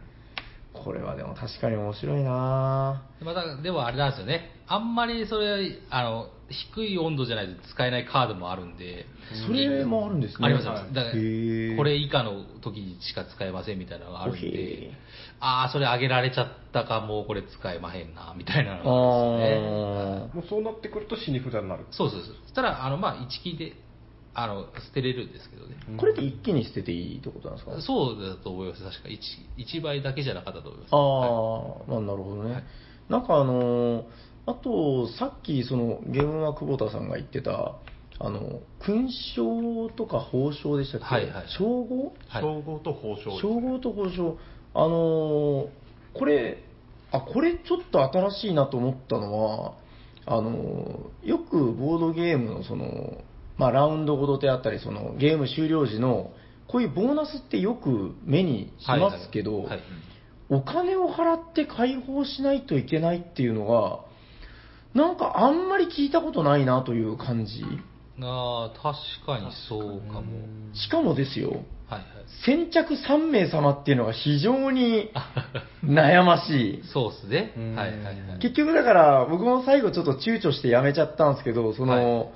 これはでも確かに面白いなまた、でもあれなんですよね。あんまりそれ、あの、低い温度じゃないと使えないカードもあるんで。それもあるんですね。ありますあります。だからこれ以下の時にしか使えませんみたいなのがあるんでー、ああ、それ上げられちゃったか、もうこれ使えまへんな、みたいなのあがあるんですよね。ーもうそうなってくると死に札になるそうそうそう。そしたら、あの、まあ、一金で、あの、捨てれるんですけどね。これって一気に捨てていいってことなんですか？そうだと思います、確か。1, 1倍だけじゃなかったと思います。あはいあ、まあなるほどね。なんかあのーあと、さっきそのゲームは久保田さんが言ってた、あの、勲章とか褒章でしたっけ？はいはい称号？はい称号と報奨称号と褒章。あのーこれ、あ、これちょっと新しいなと思ったのは、あのーよくボードゲームのその、まあラウンドごとであったり、そのゲーム終了時の、こういうボーナスってよく目にしますけど、はいはいお金を払って解放しないといけないっていうのが、なんかあんまり聞いたことないなという感じ。ああ、確かにそうかも。しかもですよ、はいはい。先着3名様っていうのが非常に (laughs) 悩ましい。そうですねうん。はいはいはい。結局だから、僕も最後ちょっと躊躇してやめちゃったんですけど、その、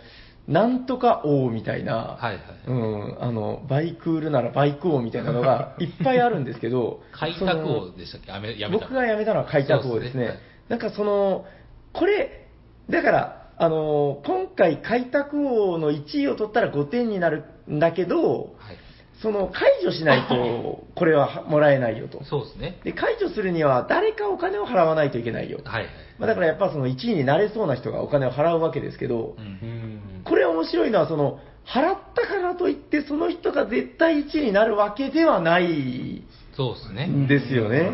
なんとか王みたいな、はいはいうん、あの、バイクールならバイク王みたいなのが (laughs) いっぱいあるんですけど、開拓王でしたっけ？やめ僕が辞めたのは開拓王ですね。ねはいなんかその、これ、だから、あの、今回開拓王の1位を取ったら5点になるんだけど、はい。その解除しないと、これはもらえないよと。そうですね。で、解除するには誰かお金を払わないといけないよ。はいはい。まあ、だからやっぱその1位になれそうな人がお金を払うわけですけどう、んうんこれ面白いのは、その、払ったからといって、その人が絶対1位になるわけではないそうですね。んですよね。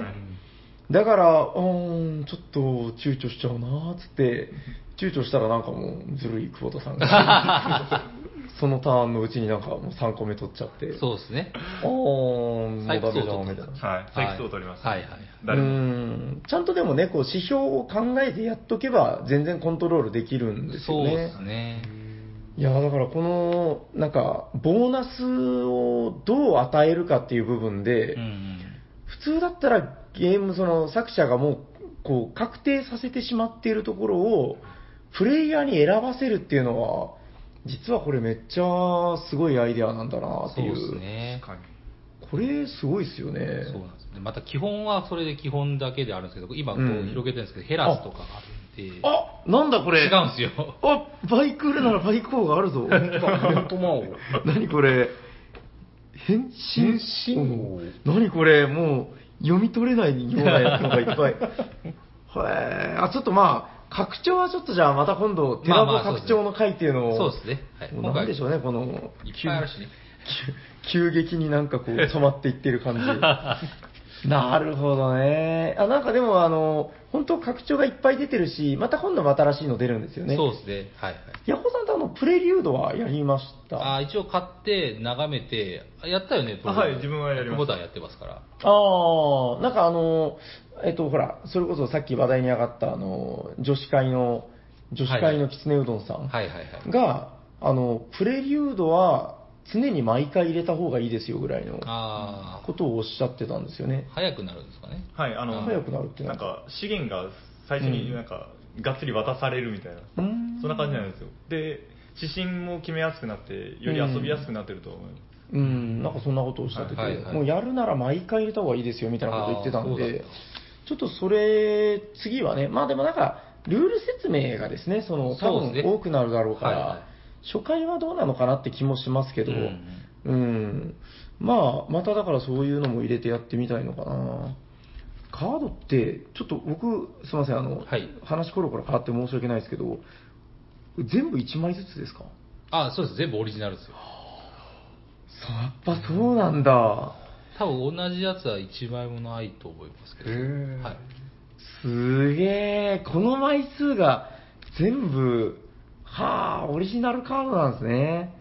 だから、うーん、ちょっと躊躇しちゃうなーっつって、躊躇したらなんかもうずるい久保田さんが、(laughs) そのターンのうちになんかもう3個目取っちゃって、そうですね。あー、もうダメだみたいな。はい。採掘を取ります。はいはいはい。う誰も。んちゃんとでもね、こう指標を考えてやっとけば全然コントロールできるんですよねそうで。すね。いや、だからこの、なんか、ボーナスをどう与えるかっていう部分で、うんうん。普通だったらゲーム、その作者がもう、こう、確定させてしまっているところを、プレイヤーに選ばせるっていうのは、実はこれめっちゃすごいアイデアなんだなっていう。そうですね。確かにこれすごいですよね。そうなんですね。また基本はそれで基本だけであるんですけど、今こううん広げてるんですけど、ヘラスとかがあるんで、あ、なんだこれ。違うんですよ。あ、バイク売るならバイク王があるぞ。本当魔王。何これ変身？変身？何これもう読み取れないようなやつのがいっぱい。へーあ、ちょっとまあ、拡張はちょっとじゃあまた今度、テラボまあまあ拡張の回っていうのを、そうですね。はい。なんでしょうね、この、いっぱいあるしね。急 (laughs) 急激になんかこう染まっていってる感じ。(laughs) なるほどね。あ、なんかでもあの、本当拡張がいっぱい出てるし、また今度も新しいの出るんですよね。そうですね。はいはい。ヤホーさんとあの、プレリュードはやりました？あー一応買って、眺めて、あやったよね、あはい自分はやりました久保田はやってますから。ああ、なんかあの、えっと、ほら、それこそさっき話題に上がった、あの、女子会の、女子会のきつねうどんさんはいはいはい。が、あの、プレリュードは常に毎回入れた方がいいですよぐらいのああ、ことをおっしゃってたんですよね。早くなるんですかね。はい、あの、早くなるってななんんかか資源が最初になんか、がっつり渡されるみたいな、うーんそんな感じなんですよ。で、指針も決めやすくなって、より遊びやすくなってると思います。うん、なんかそんなことをおっしゃってて、はいはいはいもうやるなら毎回入れた方がいいですよみたいなことを言ってたんでちょっとそれ、次はね、まあでもなんか、ルール説明がですね、その、多分多くなるだろうから、はいはい初回はどうなのかなって気もしますけど、うんうん、まあ、まただからそういうのも入れてやってみたいのかな。カードって、ちょっと僕、すみません、あの、はい話コロコロ変わって申し訳ないですけど、全部1枚ずつですか？あそうです。全部オリジナルですよ。やっぱそうなんだ。多分同じやつは1枚もないと思いますけど。はい。すげえ、この枚数が全部、はあ、オリジナルカードなんですね。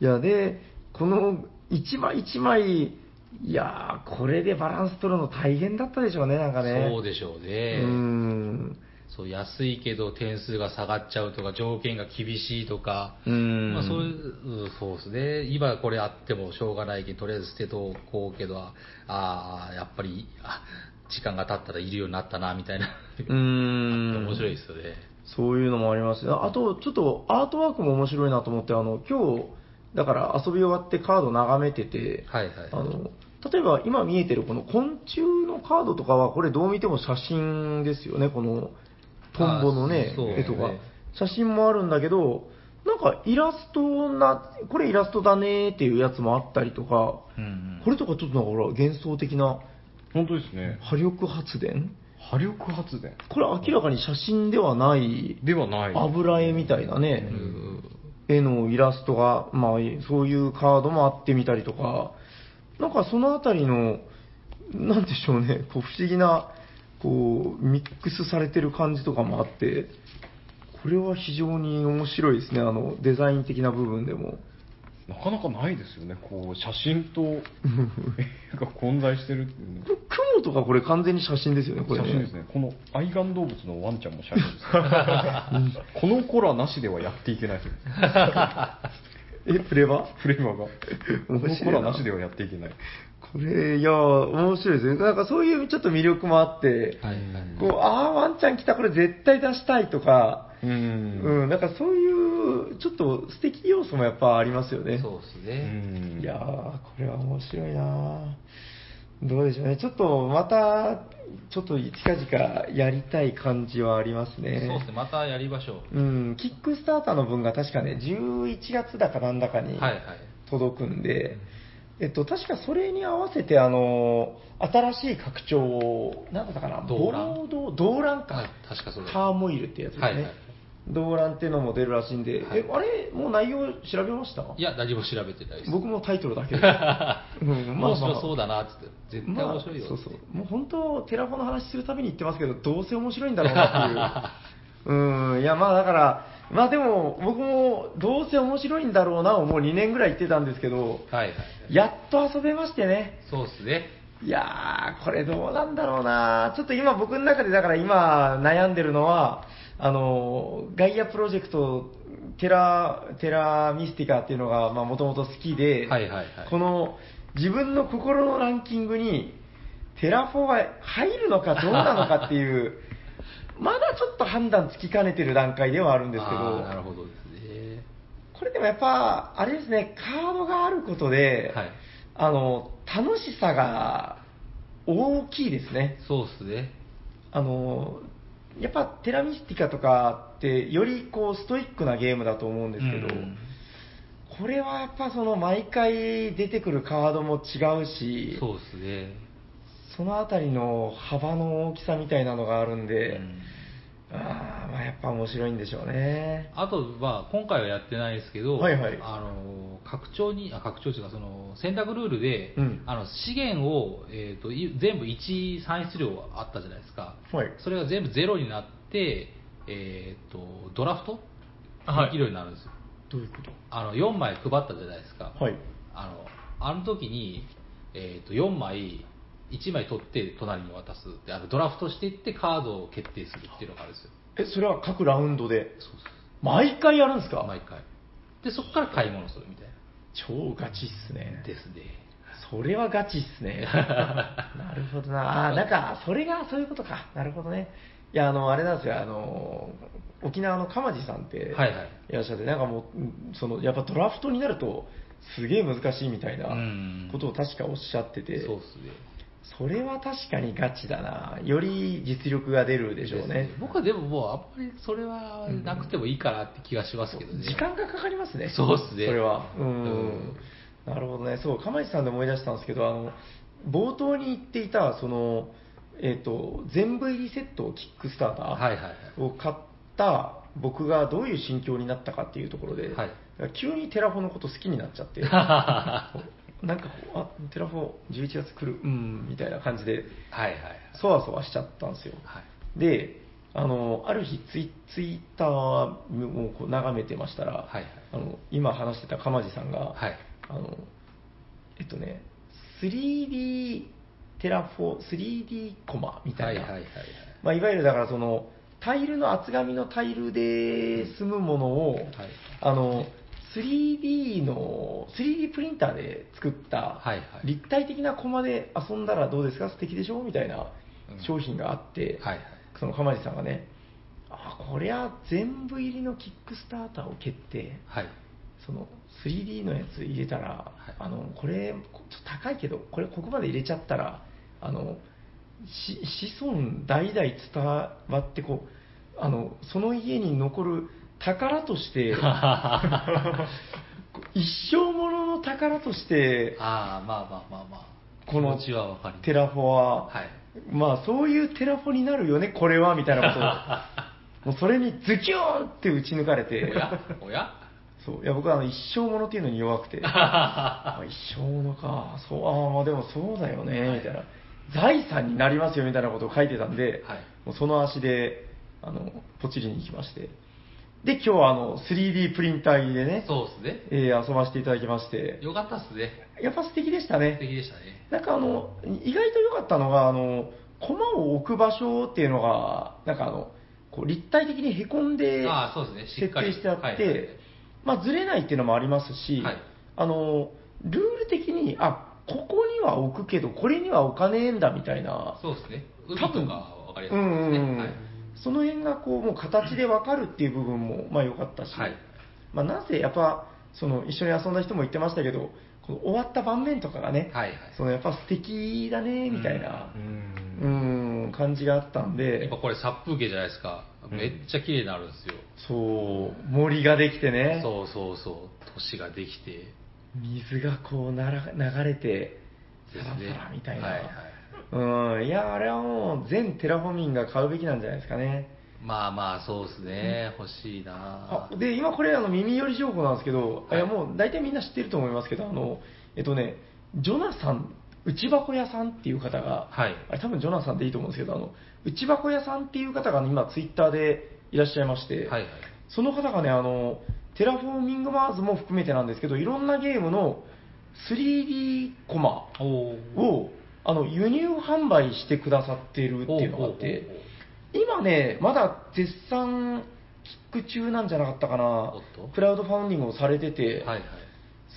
いや、で、この一枚一枚、いやー、これでバランス取るの大変だったでしょうね、なんかね。そうでしょうね。うーん。そう安いけど点数が下がっちゃうとか条件が厳しいとか、うーん。まあ、そういううんそうですね。今これあってもしょうがないけどとりあえず捨てとこうけどああやっぱりあ時間が経ったらいるようになったなみたいな、うーん。面白いですよね。そういうのもありますああと、ちょっとアートワークも面白いなと思って、あの、今日、だから遊び終わってカード眺めてて、はいはい。あの、例えば今見えてるこの昆虫のカードとかは、これどう見ても写真ですよね、このトンボのね絵とか。ね。写真もあるんだけど、なんかイラストな、これイラストだねっていうやつもあったりとか、うんうん。これとかちょっとなんかほら幻想的な本当ですね。波力発電？波力発電？これ明らかに写真ではないではない。油絵みたいなね、うん。絵のイラストが、まあ、そういうカードもあってみたりとか、なんかそのあたりの、なんでしょうね、こう不思議な、こう、ミックスされてる感じとかもあって、これは非常に面白いですね、あの、デザイン的な部分でも。なかなかないですよね。こう、写真と (laughs) 絵が混在してるっていうの雲とかこれ完全に写真ですよね、これね。写真ですね。この愛玩動物のワンちゃんも写真です、ね。(laughs) この子らなしではやっていけないですよ。(laughs) え、プレバフレーバーが。この子らなしではやっていけない。これ、いや、面白いですね。なんかそういうちょっと魅力もあって、はいはいこう、ああ、ワンちゃん来た、これ絶対出したいとか、う。うんん、なんかそういう、ちょっと素敵要素もやっぱありますよね。そうですうね、んいやー、これは面白いなどうでしょうね。ちょっとまた、ちょっと近々やりたい感じはありますね。そうですねまたやりましょう、うん、キックスターターの分が確かね、11月だかなんだかにはいはい届くんで、えっと、確かそれに合わせて、あの、新しい拡張を、なんだったかな、動乱ボード動乱かはい。確かそうですターモイルってやつですね。はいはい動乱っていうのも出るらしいんで、はいえ、あれ、もう内容調べました？いや、何も調べてないです。僕もタイトルだけ。(laughs) うん面白そうだなって言って、絶対面白いよ。まあ、そうそう。もう本当、テラフォの話するたびに言ってますけど、どうせ面白いんだろうなっていう。(laughs) うん、いや、まあだから、まあでも、僕も、どうせ面白いんだろうなをもう2年ぐらい言ってたんですけど、はいはい。やっと遊べましてね。そうですね。いやー、これどうなんだろうなちょっと今僕の中でだから今悩んでるのは、あの、ガイアプロジェクト、テラ、テラミスティカっていうのが、まあもともと好きで、はいはいはい。この自分の心のランキングに、テラフォが入るのかどうなのかっていう、(laughs) まだちょっと判断つきかねてる段階ではあるんですけあどー、なるほどですね。これでもやっぱ、あれですね、カードがあることで、はい。あの、楽しさが大きいですね。そうですね。あの、やっぱテラミスティカとかって、よりこうストイックなゲームだと思うんですけど、うんこれはやっぱその毎回出てくるカードも違うし、そうですね。そのあたりの幅の大きさみたいなのがあるんで、うんあーまあやっぱ面白いんでしょうね。あと、まあ、今回はやってないですけど、はいはいあの拡張に、あ拡張というか、その選択ルールで、うんあの資源を、えー、とい全部1産出量あったじゃないですか、はい。それが全部ゼロになって、えー、とドラフト？はいできるようになるんですよ。どういうこと？あの4枚配ったじゃないですか。はい。あのあの時に、えー、と4枚、1枚取って隣に渡すであのドラフトしていってカードを決定するっていうのがあるんですよ。え、それは各ラウンドで、毎回やるんですか？毎回。で、そこから買い物するみたい超ガチっすねな。。ですね。それはガチっすね。(laughs) なるほどな。あーなんか、それがそういうことか。なるほどね。いや、あの、あれなんですよ、あの、沖縄の鎌地さんって、はいはいいらっしゃって、なんかもう、うんその、やっぱドラフトになると、すげえ難しいみたいなうんことを確かおっしゃってて、そうっすね。それは確かにガチだな。より実力が出るでしょうね。僕はでももうあんまりそれはなくてもいいかなって気がしますけどね。時間がかかりますね。そうっすねそれは。うん。うんなるほどね。そう、釜石さんで思い出したんですけど、あの、冒頭に言っていた、その、えっ、と、全部入りセットをキックスターター。を買った僕がどういう心境になったかっていうところで、はい急にテラフォのこと好きになっちゃって、(laughs) なんかこう、あ、テラフォ11月来る、うん、みたいな感じで、はいはいそわそわしちゃったんですよ。はい。で、あの、ある日ツイ、ツイッターをこう眺めてましたら、はいはいあの今話してた鎌地さんが、はい。あの、えっとね、3D テラフォ、3D コマみたいな、はいはいはいはい。まあ、いわゆるだからその、タイルの厚紙のタイルで済むものを、はいあの、3D の、3D プリンターで作ったはいはい。立体的なコマで遊んだらどうですか？素敵でしょ？みたいなうん。商品があって、はいはい。その鎌地さんがね、あ、こりゃ全部入りのキックスターターを蹴って、はい。その 3D のやつ入れたら、い。あのこれちょっと高いけどこれここまで入れちゃったらあのし子孫代々伝わってこうあのその家に残る宝として (laughs) 一生ものの宝としてああ、まあまあまあまあ。この気持ちはわかります。テラフォは、はい。まあそういうテラフォになるよねこれはみたいなこと。を (laughs) もうそれにズキューンって打ち抜かれて。おや？おや？そう。いや僕はあの一生ものっていうのに弱くて。(laughs) あ一生ものか。そうああまあでもそうだよねみたいな。財産になりますよみたいなことを書いてたんで、はい。もうその足であのポチリに行きましてで今日はあの 3D プリンター入りでねそうですね。えー遊ばせていただきましてよかったっすね。やっぱ素敵でした素ね敵でしたね。なんかあの意外と良かったのがあの駒を置く場所っていうのがなんかあのこう立体的にへこんでああそうですねしっ設かり定してあって、はいはいまあ、ずれないっていうのもありますし、はいあのルール的にあここには置くけどこれには置かねえんだみたいなそうですね。海とかわかりやすういですね。んうんうんはいその辺がこうもう形で分かるっていう部分もまあ良かったし、はいまあ、なぜやっぱその一緒に遊んだ人も言ってましたけどこの終わった盤面とかがね、はいはい。そのやっぱ素敵だねみたいなう、んうん、感じがあったんやでっぱ、これ殺風景じゃないですか。めっちゃ綺麗になるんですよ。そう、森ができてね、そうそうそう。都市ができて。水がこうなら流れて、ですねサラサラみたいな。はいはいうん、いや、あれはもう全テラフォ民が買うべきなんじゃないですかね。まあまあ、そうですね。欲しいなあで、今これあの耳寄り情報なんですけど、はいいやもう大体みんな知ってると思いますけど、あの、えっとね、ジョナサン、内箱屋さんっていう方が、はい。あれ多分ジョナサンでいいと思うんですけど、あの、内箱屋さんっていう方が、ね、今ツイッターでいらっしゃいまして、はいはい。その方がね、あの、テラフォーミングマーズも含めてなんですけど、いろんなゲームの 3D コマを、あの、輸入販売してくださっているっていうのがあって、今ね、まだ絶賛キック中なんじゃなかったかなクラウドファウンディングをされてて、はいはい。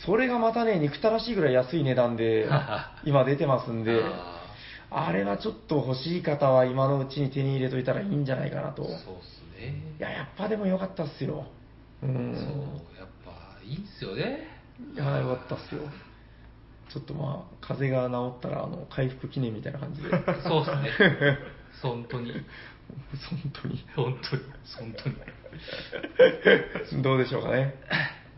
それがまたね、憎たらしいぐらい安い値段で (laughs) 今出てますんで、ああれはちょっと欲しい方は今のうちに手に入れといたらいいんじゃないかなと。ーそうっいすね。や、やっぱでも良かったっすよ。うん。そう、やっぱいいんすよね。いや、良かったっすよ。ちょっとまあ、風邪が治ったら、あの、回復記念みたいな感じで。そうっすね。(laughs) 本当に。本当に。本当に。本当に。(laughs) どうでしょうかね。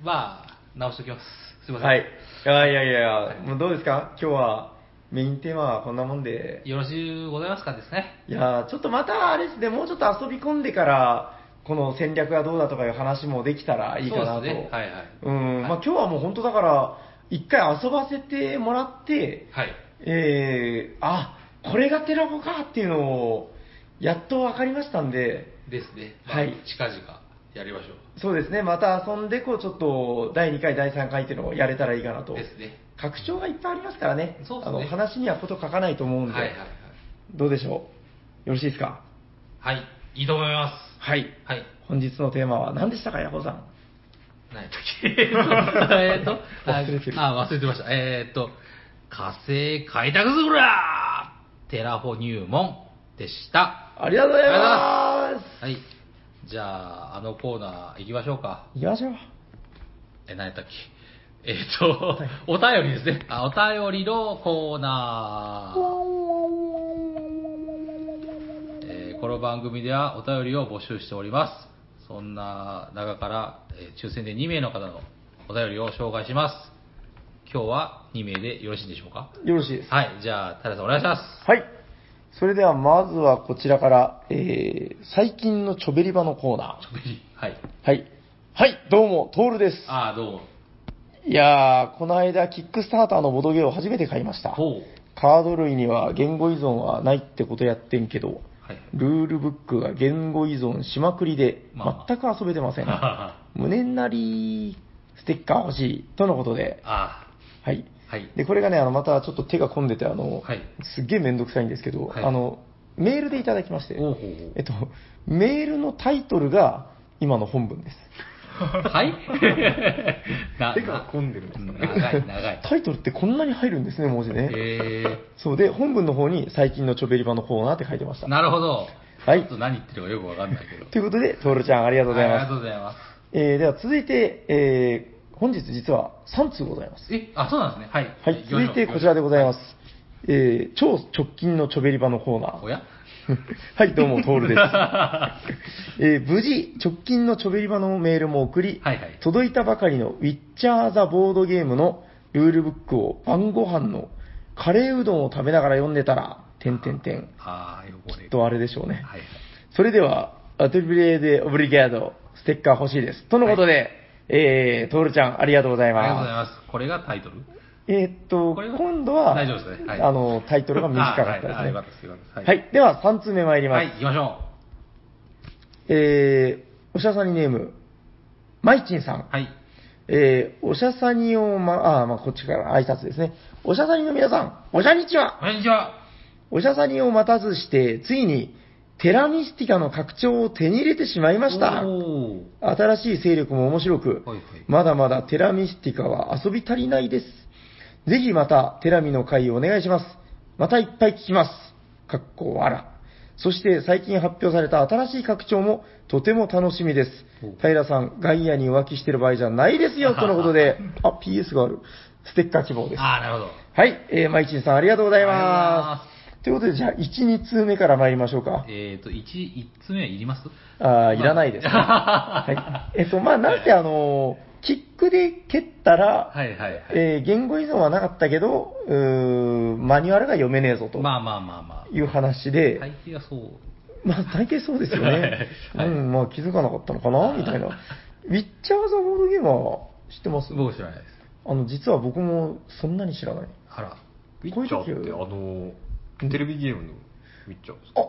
まあ、直しときます。すいません。はい。いやいやいやいや、もうどうですか？今日はメインテーマはこんなもんで。よろしゅうございますかですね。いやちょっとまたあれですね、もうちょっと遊び込んでから、この戦略がどうだとかいう話もできたらいいかなと。そうですね。はいはい。うん、まあはい今日はもう本当だから、一回遊ばせてもらって、はい。えー、あ、これがテラボかっていうのを、やっと分かりましたんで、ですね。まあはい近々やりましょそうですね、また遊んで、こう、ちょっと、第2回、第3回っていうのをやれたらいいかなう。と。ですね。拡張がいっぱいありますからね。そうですねあの、話にはこと書かないと思うんで、はいはいはい。どうでしょう？よろしいですか？はい。いいと思います。はい。はい。本日のテーマは何でしたか、ヤホさん。何やったっけえーっと、忘れてるあ、忘れてました。えーっと、火星開拓ズグラーテラフォ入門でした。ありがとうございますはい。じゃあ、あのコーナー行きましょうか。行きましょう。え、何やったっけ？えーっと、お便りですね。あ、お便りのコーナー。えーこの番組ではお便りを募集しております。そんな中から、えー抽選で2名の方のお便りを紹介します。今日は2名でよろしいでしょうか？よろしいです。はい。じゃあ、平さんお願いします。はい。それでは、まずはこちらから、えー、最近のチョベリバのコーナちょっといいはい。ー。はい。はい、どうも、トールです。ああ、どうも。いやー、この間、キックスターターのボドゲを初めて買いました。カード類には言語依存はないってことやってんけど、はい。ルールブックが言語依存しまくりで、まあ全く遊べてません。あ胸なりステッカー欲しい、とのことで、あはい。ー、はい。で、これがね、あの、またちょっと手が込んでて、あの、はいすっげえめんどくさいんですけど、はいあの、メールでいただきまして、えっと、メールのタイトルが今の本文です。(laughs) はい？(laughs) (laughs) な手が込んでるんですね長い、長い。タイトルってこんなに入るんですね、文字ね。えそうで、本文の方に最近のチョベリバのコーナーって書いてました。ー、なるほど。はいちょっと何言ってるかよくわかんないけど。ということで、トールちゃんありがとうございます。はありがとうございます。えーでは続いて、えー本日実は3通ございます。え、あ、そうなんですね。はい。はい、続いてこちらでございます。えー超直近のチョベリバのコーナー。おや？(laughs) はい、どうも、トールです。(laughs) えー無事、直近のチョベリバのメールも送り、はいはい届いたばかりのウィッチャー・ザ・ボードゲームのルールブックを晩ご飯のカレーうどんを食べながら読んでたら、てんてんてん。ああ、汚れ。とあれでしょうね。はい。それでは、アトリブレーでオブリガード、ステッカー欲しいです。とのことで、えー、トールちゃん、ありがとうございありがとうございまます。これがタイトル？す。えーっと、今度は、大丈夫ですねはいあの、タイトルが短かったですね。あはいではい、では、3通目参ります。はい、行きましょえー、おしゃさにネーム、まいちんさん。う。はい。えー、おしゃさにをま、あ、まあ、こっちから挨拶ですね。おしゃさにの皆さん、おしゃにちはこんにちは。おしゃさにを待たずして、ついに、テラミスティカの拡張を手に入れてしまいました。新しい勢力も面白くはいはい、まだまだテラミスティカは遊び足りないです。ぜひまたテラミの回をお願いします。またいっぱい聞きます。かっこわら。そして最近発表された新しい拡張もとても楽しみですお。平さん、ガイアに浮気してる場合じゃないですよ、(laughs) とのことで、あ、PS がある。ステッカー希望です。ああ、なるほど。はい、えー、まいちんさんありがとうございま。ますということで、じゃあ、1、2通目から参りましょうか。えっ、と、一、一つ目はいります？ああ、いらないです、ね。(laughs) はい。えっと、まあ、なんてあの、キックで蹴ったら、はいはいはい。えー言語依存はなかったけど、うーマニュアルが読めねえぞとまあまあまあまいう話で、あ。大抵はそう。まあ大抵そうですよね。(laughs) はいうん、まあ気づかなかったのかな？みたいな。ウィッチャーザボードゲームは知ってます？僕知らないです。あの、実は僕もそんなに知らない。あら。ウィッチャーってあの、テレビゲームのウィッチャーですか？あ、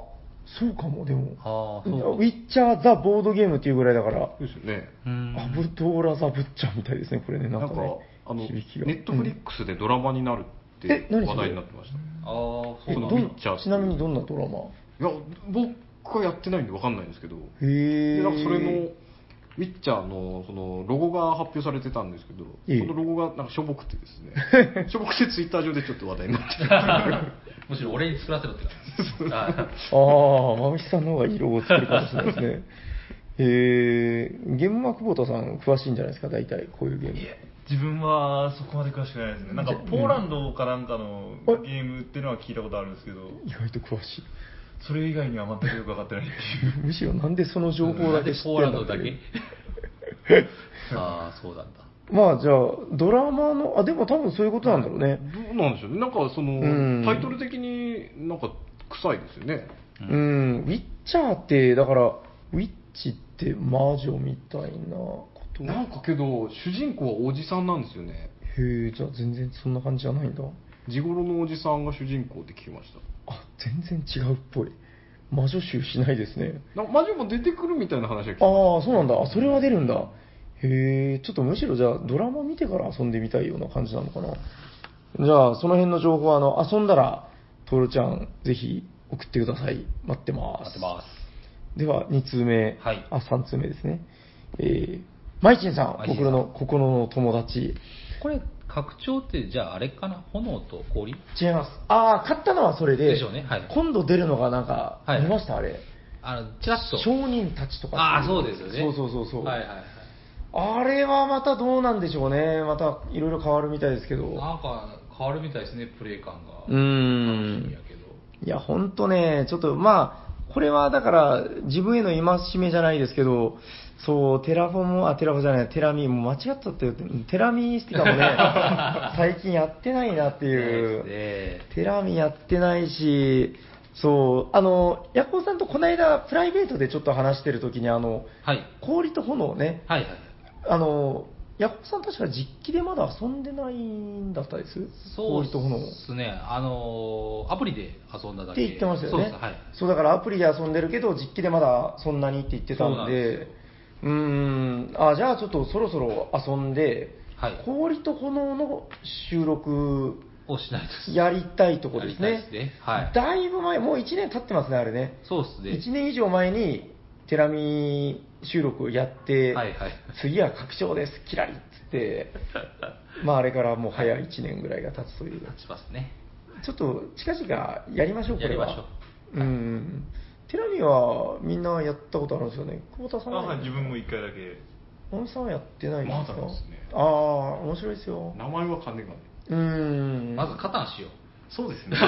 そうかも、でも。ああ、ウそうか。ィッチャーザボードゲームっていうぐらいだから、ですよね。うんアブドーラザブッチャーみたいですね、これね、ななんんかかね。、あの、ネ響きがットフリックスでドラマになるって話題になってました。ああ、そうなんだウィッチャーちなみにどんなドラマ？いや、僕はやってないんでわかんないんですけど、へえ。でなんかそれの、ウィッチャーのそのロゴが発表されてたんですけど、ええ。そのロゴがなんかしょぼくてですね、(laughs) しょぼくてツイッター上でちょっと話題になって。(laughs) むしろ俺に作らせろって感じです。あああ、まむしさんの方が色を作るかもしれないですね。へ (laughs) え、ゲームマークボータさん詳しいんじゃないですか、大体、こういうゲーム。いえ自分はそこまで詳しくないですね。なんかポーランドかなんかのうんゲームっていうのは聞いたことあるんですけど。意外と詳しい。それ以外には全くよく分かってないっていうむしろなんでその情報だけ知ってポーランドだけ？ああ、そうなんだ。まあじゃあ、ドラマの、あ、でも多分そういうことなんだろうね。どうなんでしょうね、なんかその、うんタイトル的になんか臭いですよね。うん、ウィッチャーって、だから、ウィッチって魔女みたいなこと？なんかけど、主人公はおじさんなんですよね。へえ、じゃあ全然そんな感じじゃないんだ。地頃のおじさんが主人公って聞きました。あ、全然違うっぽい。魔女集しないですね。な魔女も出てくるみたいな話は聞きました。ああ、そうなんだ。あそれは出るんだ。へえ、ちょっとむしろじゃあドラマ見てから遊んでみたいような感じなのかな。じゃあ、その辺の情報は、あの、遊んだら、トールちゃん、ぜひ送ってください。待ってます。待ってます。では、2通目。はいあ、3通目ですね。えー、マイチンさん僕の心の友達。これ、拡張って、じゃああれかな？炎と氷？違います。ああ、買ったのはそれで、でしょうねはい今度出るのがなんか、はい見ました？あれ。あの、ちらっと。商人たちとかああ、っていそうですよね。そうそうそうそう。はいはいはい。あれはまたどうなんでしょうね。またいろいろ変わるみたいですけど。なんか変わるみたいですね、プレイ感が。う楽しんみや。けど。いや、ほんとね、ちょっとまあ、これはだから自分への戒めじゃないですけど、そう、テラフォも、あ、テラフォじゃない、テラミもう間違っちゃったよ。テラミスティカもね、(laughs) 最近やってないなっていう。でテラミやってないし、そう、あの、ヤコウさんとこの間、プライベートでちょっと話してる時に、あの、はい。氷と炎ね、はいはい。あの、ヤコウさん確か実機でまだ遊んでないんだったです？そう氷と炎。ですね。あのー、アプリで遊んだだけ。って言ってましたよね。そう。はい。そうだからアプリで遊んでるけど、実機でまだそんなにって言ってたんで、そうーん、あ、じゃあちょっとそろそろ遊んで、はい氷と炎の収録をしないです。やりたいとこですね。やりたいですねはいだいぶ前、もう1年経ってますね、あれね。そうですね。1年以上前にテラミ収録をやって、はいはい。次は拡張です、キラリっつって、(laughs) まああれからもう早い1年ぐらいが経つという。立ちますね。ちょっと近々やりましょう、これは。やりましょううん。テラミはみんなやったことあるんですよね。久保田さんあははい自分も一回だけ大木さんはやってないですか？まだですねああ、面白いですよ。名前は金がね。うん。まず、カタンしよう。そうですね。(laughs) ま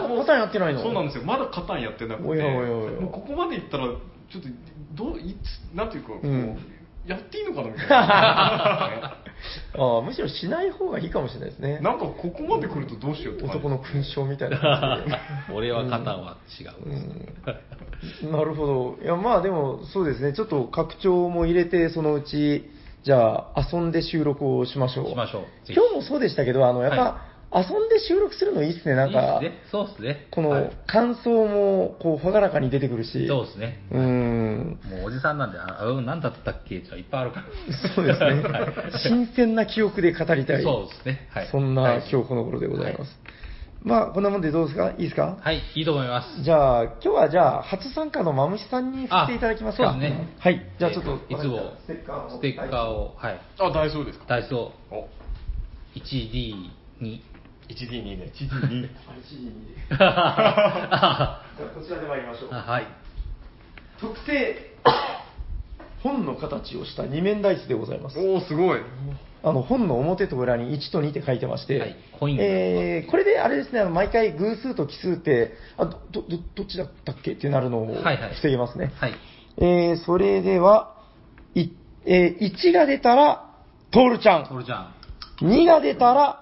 だボタンやってないの？そうなんですよ。まだカタンやってなくて。おやおやおやここまでいったら、ちょっと、どう、いつ、なんていうか、こううんやっていいのかなみたいな。(laughs) ああむしろしない方がいいかもしれないですね。なんかここまで来るとどうしようって感じ男の勲章みたいな感じで。(laughs) 俺はカタンは違う。うんなるほど。いや、まあでも、そうですね。ちょっと拡張も入れて、そのうち、じゃあ、遊んで収録をしましょう。しましょう今日もそうでしたけど、あの、やっぱ、遊んで収録するのいいっすね。なんか、いいっすね。そうっすね。このはい、感想も、こう、ほがらかに出てくるし。そうっすね。うん。もうおじさんなんで、あ、うん、なんだったっけ？じゃいっぱいあるから。そうですね。(laughs) 新鮮な記憶で語りたい。そうですね。はい。そんはない今日この頃でございます。まあ、こんなもんでどうですか？いいですか？はい、いいと思います。じゃあ、今日はじゃあ、初参加のマムシさんに振っていただきますか。あそうですねはい。じゃあちょっと、いつもステッカーを。ステッカーを、はい。あ、ダイソーですか？ダイソお、ー 1D に。1D2 で。1D2 あ一時にあじゃあ、こちらで参りましょう。はい。特製、本の形をした二面ダイスでございます。おー、すごい。あの本の表と裏に1と2って書いてまして、はいコインがえーこれであれですね、あの毎回偶数と奇数って、あどどどどっちだったっけ？ってなるのをはいはい防げますね。はい。えーそれでは、いえー1が出たら、トールちゃん。トルちゃん。2が出たら、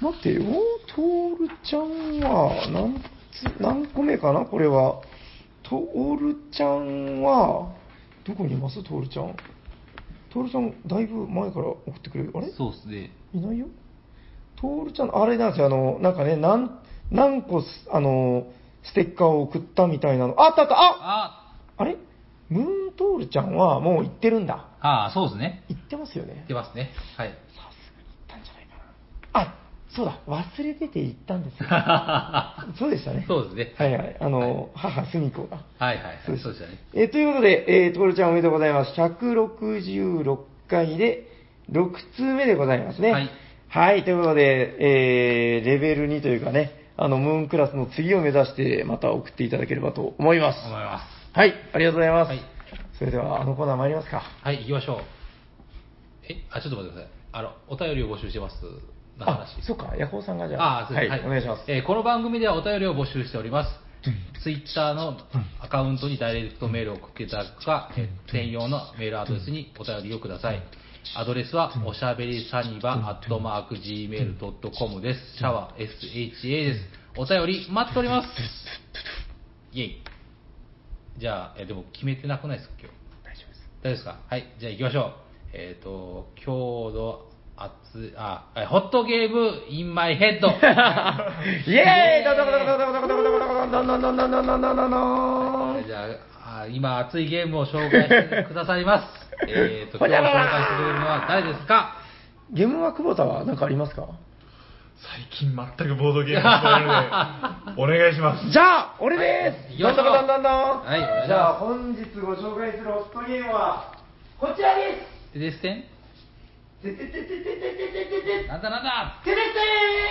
待ってよ、トールちゃんは、何つ、何個目かな？これは。トールちゃんは、どこにいます？トールちゃん。トールちゃん、だいぶ前から送ってくれる。あれ？そうっすね。いないよ。トールちゃん、あれなんですよ、あの、なんかね、何、何個す、あの、ステッカーを送ったみたいなの。あったあったあああれ？ムーントールちゃんはもう行ってるんだ。ああ、そうですね。行ってますよね。出ますね。はい。さすがに行ったんじゃないかな。あ、そうだ、忘れてて行ったんですよ。(laughs) そうでしたね。そうですね。はいはい。あの、母、すみこが。はいはいはい。そうでしたね。えーということで、えー、トールちゃんおめでとうございます。166回で6通目でございますね。はい。はい、ということで、えー、レベル2というかね、あの、ムーンクラスの次を目指して、また送っていただければと思います。思います。はい、ありがとうございます。はいそれでは、あのコーナー参りますか。はい、行きましょう。え、あ、ちょっと待ってください。あの、お便りを募集してます。のあ話。、そうか、ヤコウさんがじゃあ、あそうですはい、お願いします。えーこの番組ではお便りを募集しております。ツイッターのアカウントにダイレクトメールを送っていただくか、えー専用のメールアドレスにお便りをください。アドレスは、おしゃべりサニバアットマーク Gmail.com です。シャワー SHA です。お便り待っております。イェイ。じゃあ、えーでも決めてなくないですか、今日？大丈夫です。大丈夫ですか？はい、じゃあ行きましょう。えっ、と、強度、熱い、あ、ホットゲーム、インマイヘッド。イエーイどんどんどんどんどんどんどんどんどんどんどんどんどんどんどんどんどんどんじゃあ、今熱いゲームを紹介してくださいます。えっと、今日紹介してくれるのは誰ですかゲームは久保田は何かありますか最近全くボードゲームしてないので、お願いします。じゃあ、俺です行きましょうどんどんどんどんどんはいじゃあ、本日ご紹介するホットゲームは、こちらですテデステンててててててててなんだなんだテレステ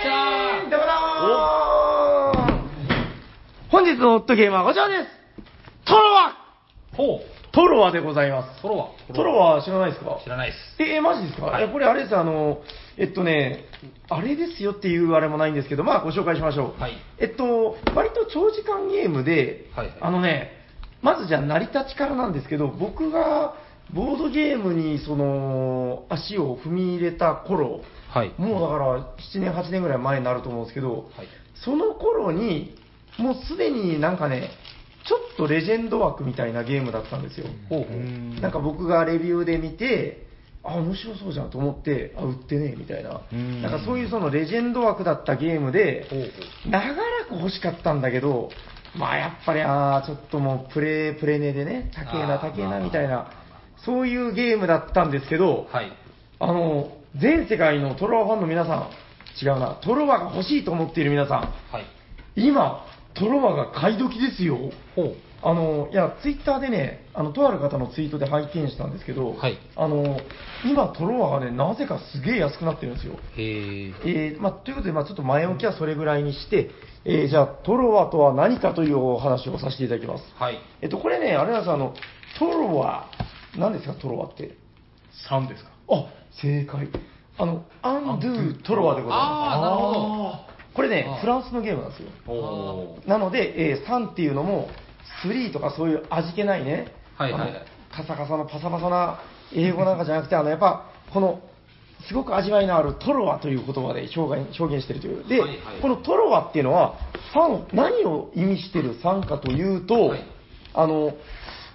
じゃーンどこだー本日のホットゲームはこちらですトロワほう。トロワでございます。トロワ。トロワ知らないですか知らないです。え、えマジですか、はいえこれあれです、あの、えっとね、あれですよっていうあれもないんですけど、まあご紹介しましょう。はいえっと、割と長時間ゲームで、はいはいあのね、まずじゃあ成り立ちからなんですけど、僕がボードゲームにその足を踏み入れた頃、はい。もうだから7年、8年ぐらい前になると思うんですけど、はい。その頃に、もうすでになんかね、ちょっとレジェンド枠みたいなゲームだったんですよ。ほうほう。なんか僕がレビューで見て、あ、面白そうじゃんと思って、あ、売ってねえみたいな。うんなんかそういうそのレジェンド枠だったゲームで、ほうほう。長らく欲しかったんだけど、まあやっぱり、あーちょっともうプレ、プレネでね、高えな、高えな、まあみたいなそういうゲームだったんですけど、はい。あの、全世界のトロワファンの皆さん、違うな、トロワが欲しいと思っている皆さん、はい。今、トロワが買い時ですよ。あの、いや、ツイッターでね、あの、とある方のツイートで拝見したんですけど、はいあの、今、トロワがね、なぜかすげえ安くなってるんですよ。へえ。えーまあ、ということで、まあ、ちょっと前置きはそれぐらいにして、えーじゃあ、トロワとは何かというお話をさせていただきます。はい。えっと、これね、あれなんですよあの、トロワ、何ですか、トロワって？3ですかあ、正解。あの、アンドゥトロワでございます。あーなるほどこれねフランスのゲームなんですよ。なので、えー3っていうのも、3とかそういう味気ないね、はいはいカサカサのパサパサな英語なんかじゃなくて、あのやっぱ、この、すごく味わいのあるトロワという言葉で表現表現しているという。で、はいはいこのトロワっていうのは、3、何を意味している3かというと、はいあの、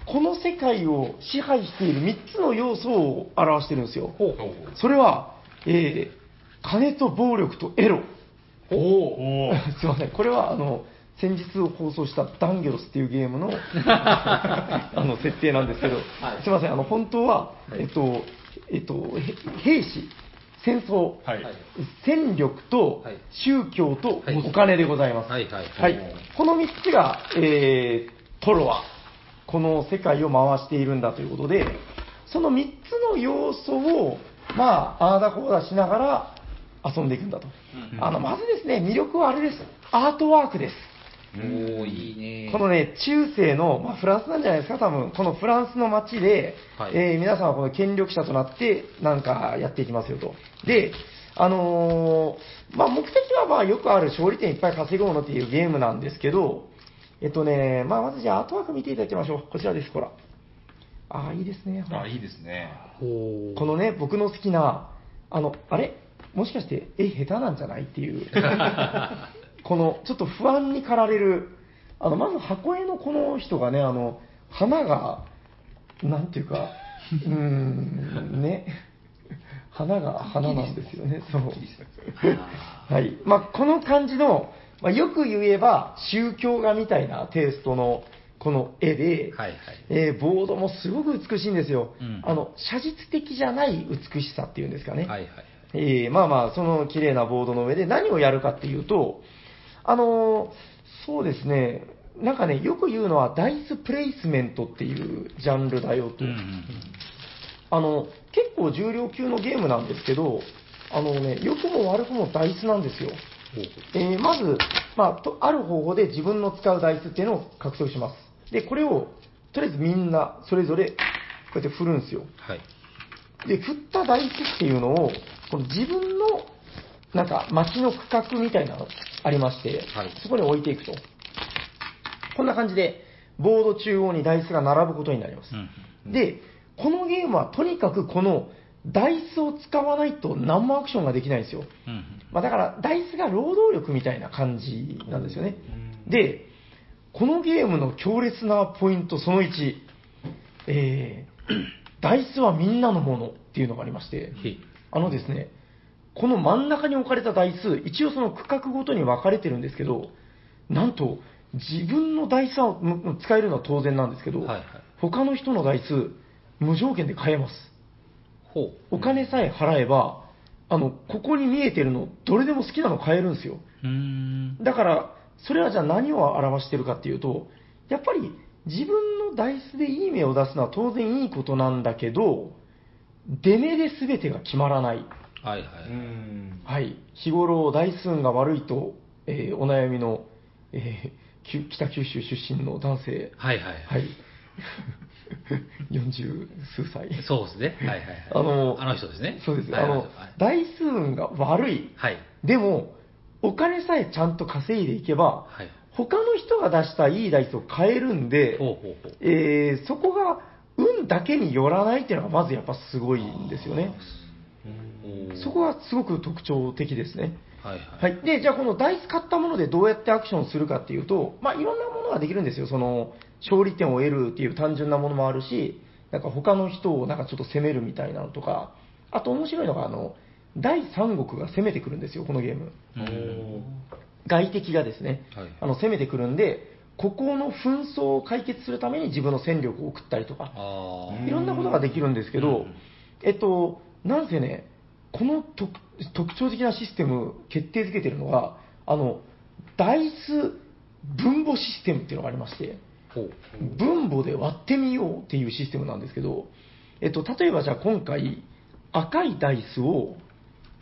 この世界を支配している3つの要素を表してるんですよ。ほう。ほうそれは、えー金と暴力とエロ。お (laughs) すいません、これはあの先日放送したダンゲロスっていうゲームの (laughs) あの設定なんですけど、はい。すいません、あの本当は、えっとえっと、へ兵士、戦争、はい。はい戦力とはい。宗教とはい。お金でございます。はい。はい。はい。この3つが、えートロワ、この世界を回しているんだということで、その3つの要素を、まあ、ああだこうだしながら遊んでいくんだと。あの、まずですね、魅力はあれです。アートワークです。おー、いいね。このね、中世の、まあ、フランスなんじゃないですか、多分このフランスの街で、はいえー皆さんはこの権力者となって、なんかやっていきますよと。で、あのーまあ、目的はまあよくある勝利点いっぱい稼ごうのっていうゲームなんですけど、えっとね、まあ、まずじゃあ、後枠見ていただきましょう。こちらです、ほら。ああ、いいですね。あ、いいですね。このね、僕の好きな、あの、あれ？もしかして、絵下手なんじゃない？っていう、(laughs) この、ちょっと不安に駆られる、あの、まず箱絵のこの人がね、あの、花が、なんていうか、うーん、ね、花が花なんですよね、(laughs) そう。はい。まあ、この感じの、まあ、よく言えば、宗教画みたいなテイストの、この絵で、はいはい。えーボードもすごく美しいんですよ。うんあの、写実的じゃない美しさっていうんですかね。はいはい。えーまあまあ、その綺麗なボードの上で何をやるかっていうと、あのーそうですね、なんかね、よく言うのはダイスプレイスメントっていうジャンルだよと。うんうんあの、結構重量級のゲームなんですけど、あのね、良くも悪くもダイスなんですよ。えーまず、まあ、とある方法で自分の使うダイスっていうのを獲得します。で、これを、とりあえずみんな、それぞれ、こうやって振るんですよ。はい。で、振ったダイスっていうのを、この自分の、なんか、街の区画みたいなのありまして、はいそこに置いていくと。こんな感じで、ボード中央にダイスが並ぶことになります。うんで、このゲームはとにかくこのダイスを使わないと何もアクションができないんですよ。うんまあ、だから、ダイスが労働力みたいな感じなんですよね。で、このゲームの強烈なポイントその1、えー、(clears throat) ダイスはみんなのものっていうのがありまして、あのですね、この真ん中に置かれたダイス、一応その区画ごとに分かれてるんですけど、なんと、自分のダイスはむ使えるのは当然なんですけど、はいはい他の人のダイス、無条件で買えます。ほう。お金さえ払えば、あの、ここに見えてるの、どれでも好きなの買えるんですよ。うーん。だから、それはじゃあ何を表してるかっていうと、やっぱり自分のダイスでいい目を出すのは当然いいことなんだけど、出目で全てが決まらない。はいはい。うん。はい。日頃、ダイス運が悪いと、えーお悩みの、えーきゅ北九州出身の男性、はいはい。はい。(laughs) 40数歳。そうですね。はいはいはい。あのあの人ですね。そうです。はいあのはい、ダイス運が悪い。はい。でも、お金さえちゃんと稼いでいけば、はい。他の人が出したいいダイスを買えるんで、ほうほうほう。えーそこが運だけによらないっていうのがまずやっぱすごいんですよね。そこがすごく特徴的ですね。はいははい。い。で、じゃあこのダイス買ったものでどうやってアクションするかっていうと、まあいろんなものができるんですよ。その、勝利点を得るっていう単純なものもあるし、なんか他の人をなんかちょっと攻めるみたいなのとか、あと面白いのがあの、第三国が攻めてくるんですよ、このゲーム。うん外敵がですね、はいあの攻めてくるんで、ここの紛争を解決するために自分の戦力を送ったりとか。いろんなことができるんですけど、うんえっと、なんせね、この特特徴的なシステム、決定づけてるのが、あの、ダイス分母システムっていうのがありまして。分母で割ってみようっていうシステムなんですけど、えっと、例えばじゃあ今回、赤いダイスを、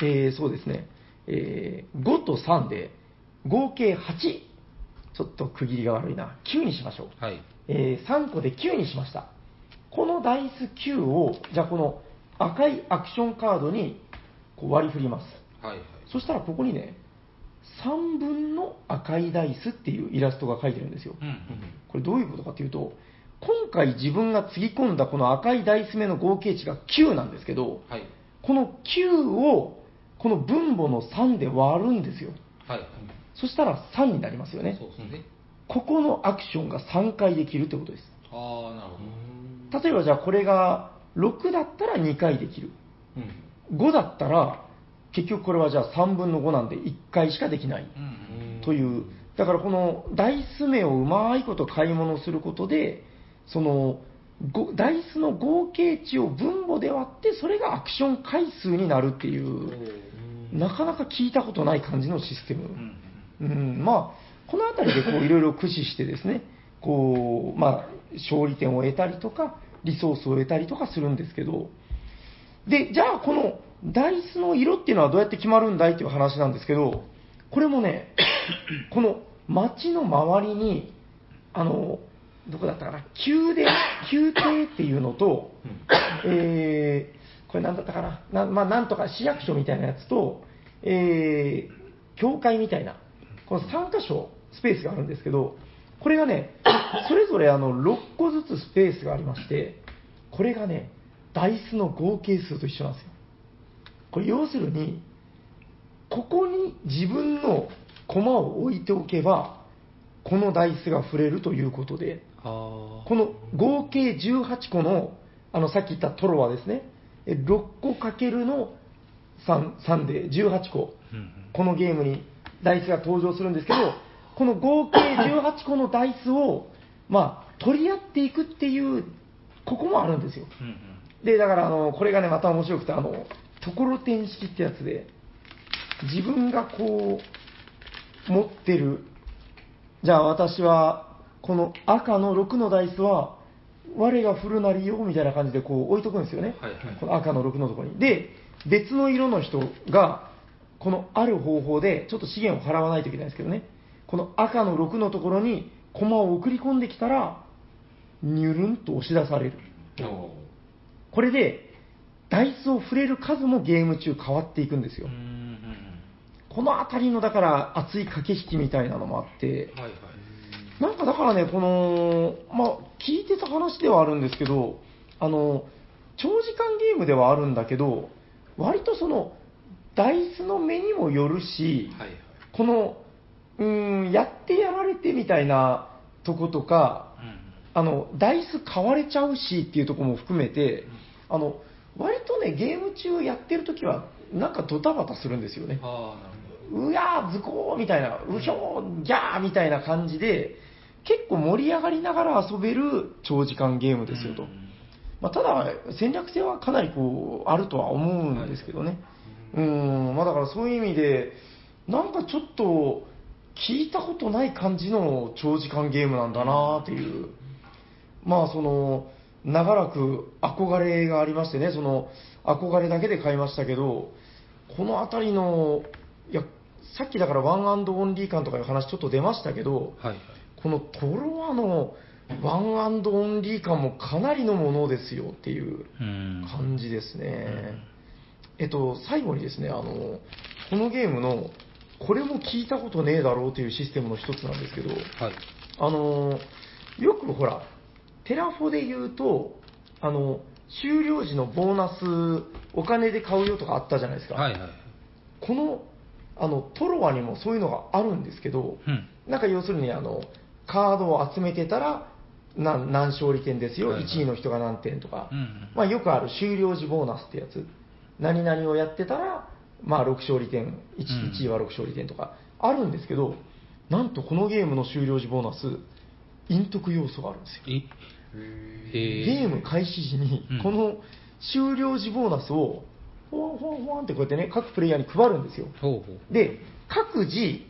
えーそうですね、えー5と3で合計8、ちょっと区切りが悪いな、9にしましょう。はい。えー3個で9にしました。このダイス9を、じゃあこの赤いアクションカードにこう割り振ります。はいはい。そしたらここにね、3分の赤いダイスっていうイラストが書いてるんですよ。うんうん。これどういうことかというと、今回自分がつぎ込んだこの赤いダイス目の合計値が9なんですけど、はい。この9をこの分母の3で割るんですよ。はいはい。そしたら3になりますよねね。ここのアクションが3回できるってことです。ああ、なるほど。例えばじゃあこれが6だったら2回できる。5だったら結局これはじゃあ3分の5なんで1回しかできない。という、だからこのダイス目をうまいこと買い物することで、そのごダイスの合計値を分母で割って、それがアクション回数になるっていう、なかなか聞いたことない感じのシステム。うん、まあ、このあたりでこういろいろ駆使してですね、こう、まあ、勝利点を得たりとか、リソースを得たりとかするんですけど、で、じゃあこのダイスの色っていうのはどうやって決まるんだいっていう話なんですけど、これもね、(coughs) この街の周りに、あの、どこだったかな、宮殿、(coughs) 宮廷っていうのと、えー、これなんだったかな、なまあ、なんとか市役所みたいなやつと、えー、教会みたいな、この3箇所スペースがあるんですけど、これがね、それぞれあの6個ずつスペースがありまして、これがね、ダイスの合計数と一緒なんですよ。これ要するに、ここに自分の駒を置いておけば、このダイスが触れるということで、この合計18個の、あのさっき言ったトロワですね、え6個かけるの 3, 3で18個、うんうん。このゲームにダイスが登場するんですけど、この合計18個のダイスを、まあ、取り合っていくっていう、ここもあるんですよ。うんうん。で、だから、あの、これがね、また面白くて、あの、ところてん式ってやつで、自分がこう、持ってる、じゃあ私は、この赤の6のダイスは、我が振るなりよ、みたいな感じでこう置いとくんですよね。はいはいこの赤の6のところに。で、別の色の人が、このある方法で、ちょっと資源を払わないといけないんですけどね、この赤の6のところに駒を送り込んできたら、ニュルンと押し出される。これで、ダイスを触れる数もゲーム中変わっていくんですよ。うん。うんこのあたりの、だから、熱い駆け引きみたいなのもあって。うん、はいはい。なんかだからね、この、まあ、聞いてた話ではあるんですけど、あの、長時間ゲームではあるんだけど、割とその、ダイスの目にもよるし、はいはい。この、うーん、やってやられてみたいなとことか、うんうん。あの、ダイス買われちゃうしっていうところも含めて、あの、割とね、ゲーム中やってるときは、なんかドタバタするんですよね。うやー、ズコーみたいな、うひょー、ギャーみたいな感じで、結構盛り上がりながら遊べる長時間ゲームですよと。うんまあ、ただ、戦略性はかなりこう、あるとは思うんですけどね。うん、まあだからそういう意味で、なんかちょっと、聞いたことない感じの長時間ゲームなんだなっていう。まあその、長らく憧れがありましてね、その、憧れだけで買いましたけど、このあたりの、いや、さっきだからワンオンリー感とかいう話ちょっと出ましたけど、はいはい。このトロワのワンオンリー感もかなりのものですよっていううん。感じですね。えっと、最後にですね、あの、このゲームの、これも聞いたことねえだろうというシステムの一つなんですけど、はい。あの、よくほら、テラフォで言うと、あの、終了時のボーナス、お金で買うよとかあったじゃないですか。はいはい。この、あの、トロワにもそういうのがあるんですけど、うん。なんか要するにあのカードを集めてたら何何勝利点ですよ、はいはい。1位の人が何点とか、うんうん。まあ、よくある終了時ボーナスってやつ、何々をやってたら、まあ、6勝利点 1, うん。1位は6勝利点とかあるんですけど、なんとこのゲームの終了時ボーナス、陰徳要素があるんですよ。ゲーム開始時にうん、この終了時ボーナスを、ほわんほわんほわんってこうやってね、各プレイヤーに配るんですよ。で、各自、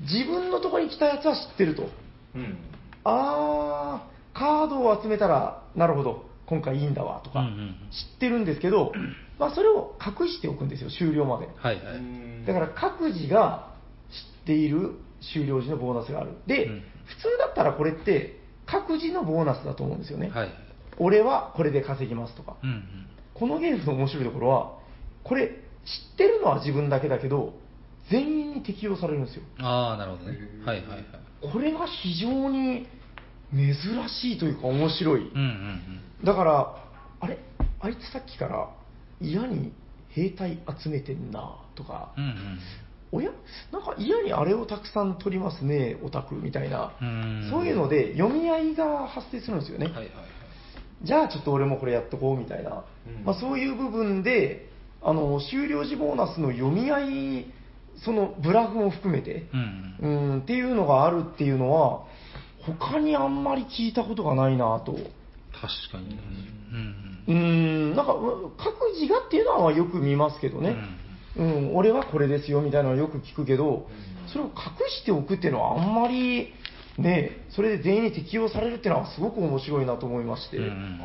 自分のところに来たやつは知ってると。うん。あー、カードを集めたら、なるほど、今回いいんだわとか、知ってるんですけど、まあ、それを隠しておくんですよ、終了まで。はいはいだから各自が知っている終了時のボーナスがある。で、うん普通だったらこれって、各自のボーナスだと思うんですよね。はい。はい俺はこれで稼ぎますとか。うんうん。このゲームの面白いところは、これ、知ってるのは自分だけだけど、全員に適用されるんですよ。ああなるほどね。はいはいはい。これが非常に珍しいというか面白い。うんうん。だから、あれ？あいつさっきから嫌に兵隊集めてんなとか、うんうんおや？なんか嫌にあれをたくさん取りますね、オタクみたいな、うん。そういうので読み合いが発生するんですよね。はいはいはい。じゃあちょっと俺もこれやっとこうみたいな、うん。まあ、そういう部分であの終了時ボーナスの読み合いそのブラフも含めて、うん。うんうん、っていうのがあるっていうのは他にあんまり聞いたことがないなと。確かにうんうん。うん、なんかう各自がっていうのはよく見ますけどね、うん俺はこれですよみたいなのはよく聞くけど、それを隠しておくっていうのはあんまりね、それで全員に適用されるっていうのはすごく面白いなと思いまして、うんうん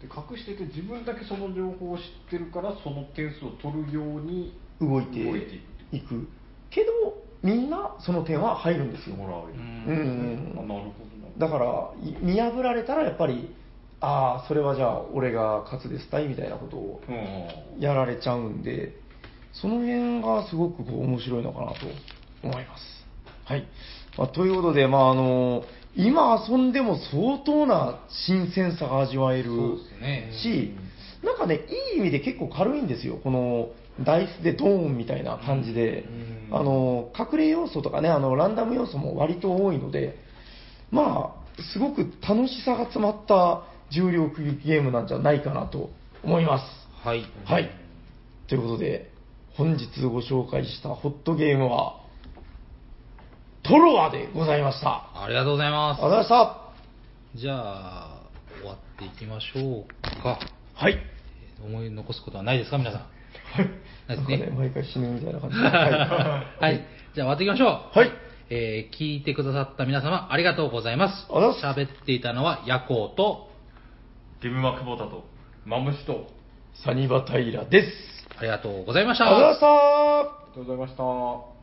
で隠してて自分だけその情報を知ってるからその点数を取るように動いて動いていくけどみんなその点は入るんですよ。もらうんあなるほどな。だから、い見破られたらやっぱり、ああ、それはじゃあ俺が勝つですたいみたいなことをうん。やられちゃうんで、その辺がすごくこう面白いのかなと思います。はい。まあ、ということで、まああの、今遊んでも相当な新鮮さが味わえるし、なんかね、いい意味で結構軽いんですよ。このダイスでドーンみたいな感じで、うんあの、隠れ要素とかね、あの、ランダム要素も割と多いので、まあ、すごく楽しさが詰まった重量級ゲームなんじゃないかなと思います。はい。はい。ということで、本日ご紹介したホットゲームは、トロワでございました。ありがとうございまありがとうございました。す。じゃあ、終わっていきましょうか。はい。思い残すことはないですか、皆さん。ないですねね、毎回死ぬみたいな感じで。(laughs) はい。はい。じゃあ終わっていきましょう。はい。えー聞いてくださった皆様、ありがとうございます。喋っていたのは、ヤコウと、ゲームマックボタと、マムシと、サニバタイラです。ありがとうございました。ありがとうございました。ありがとうございました。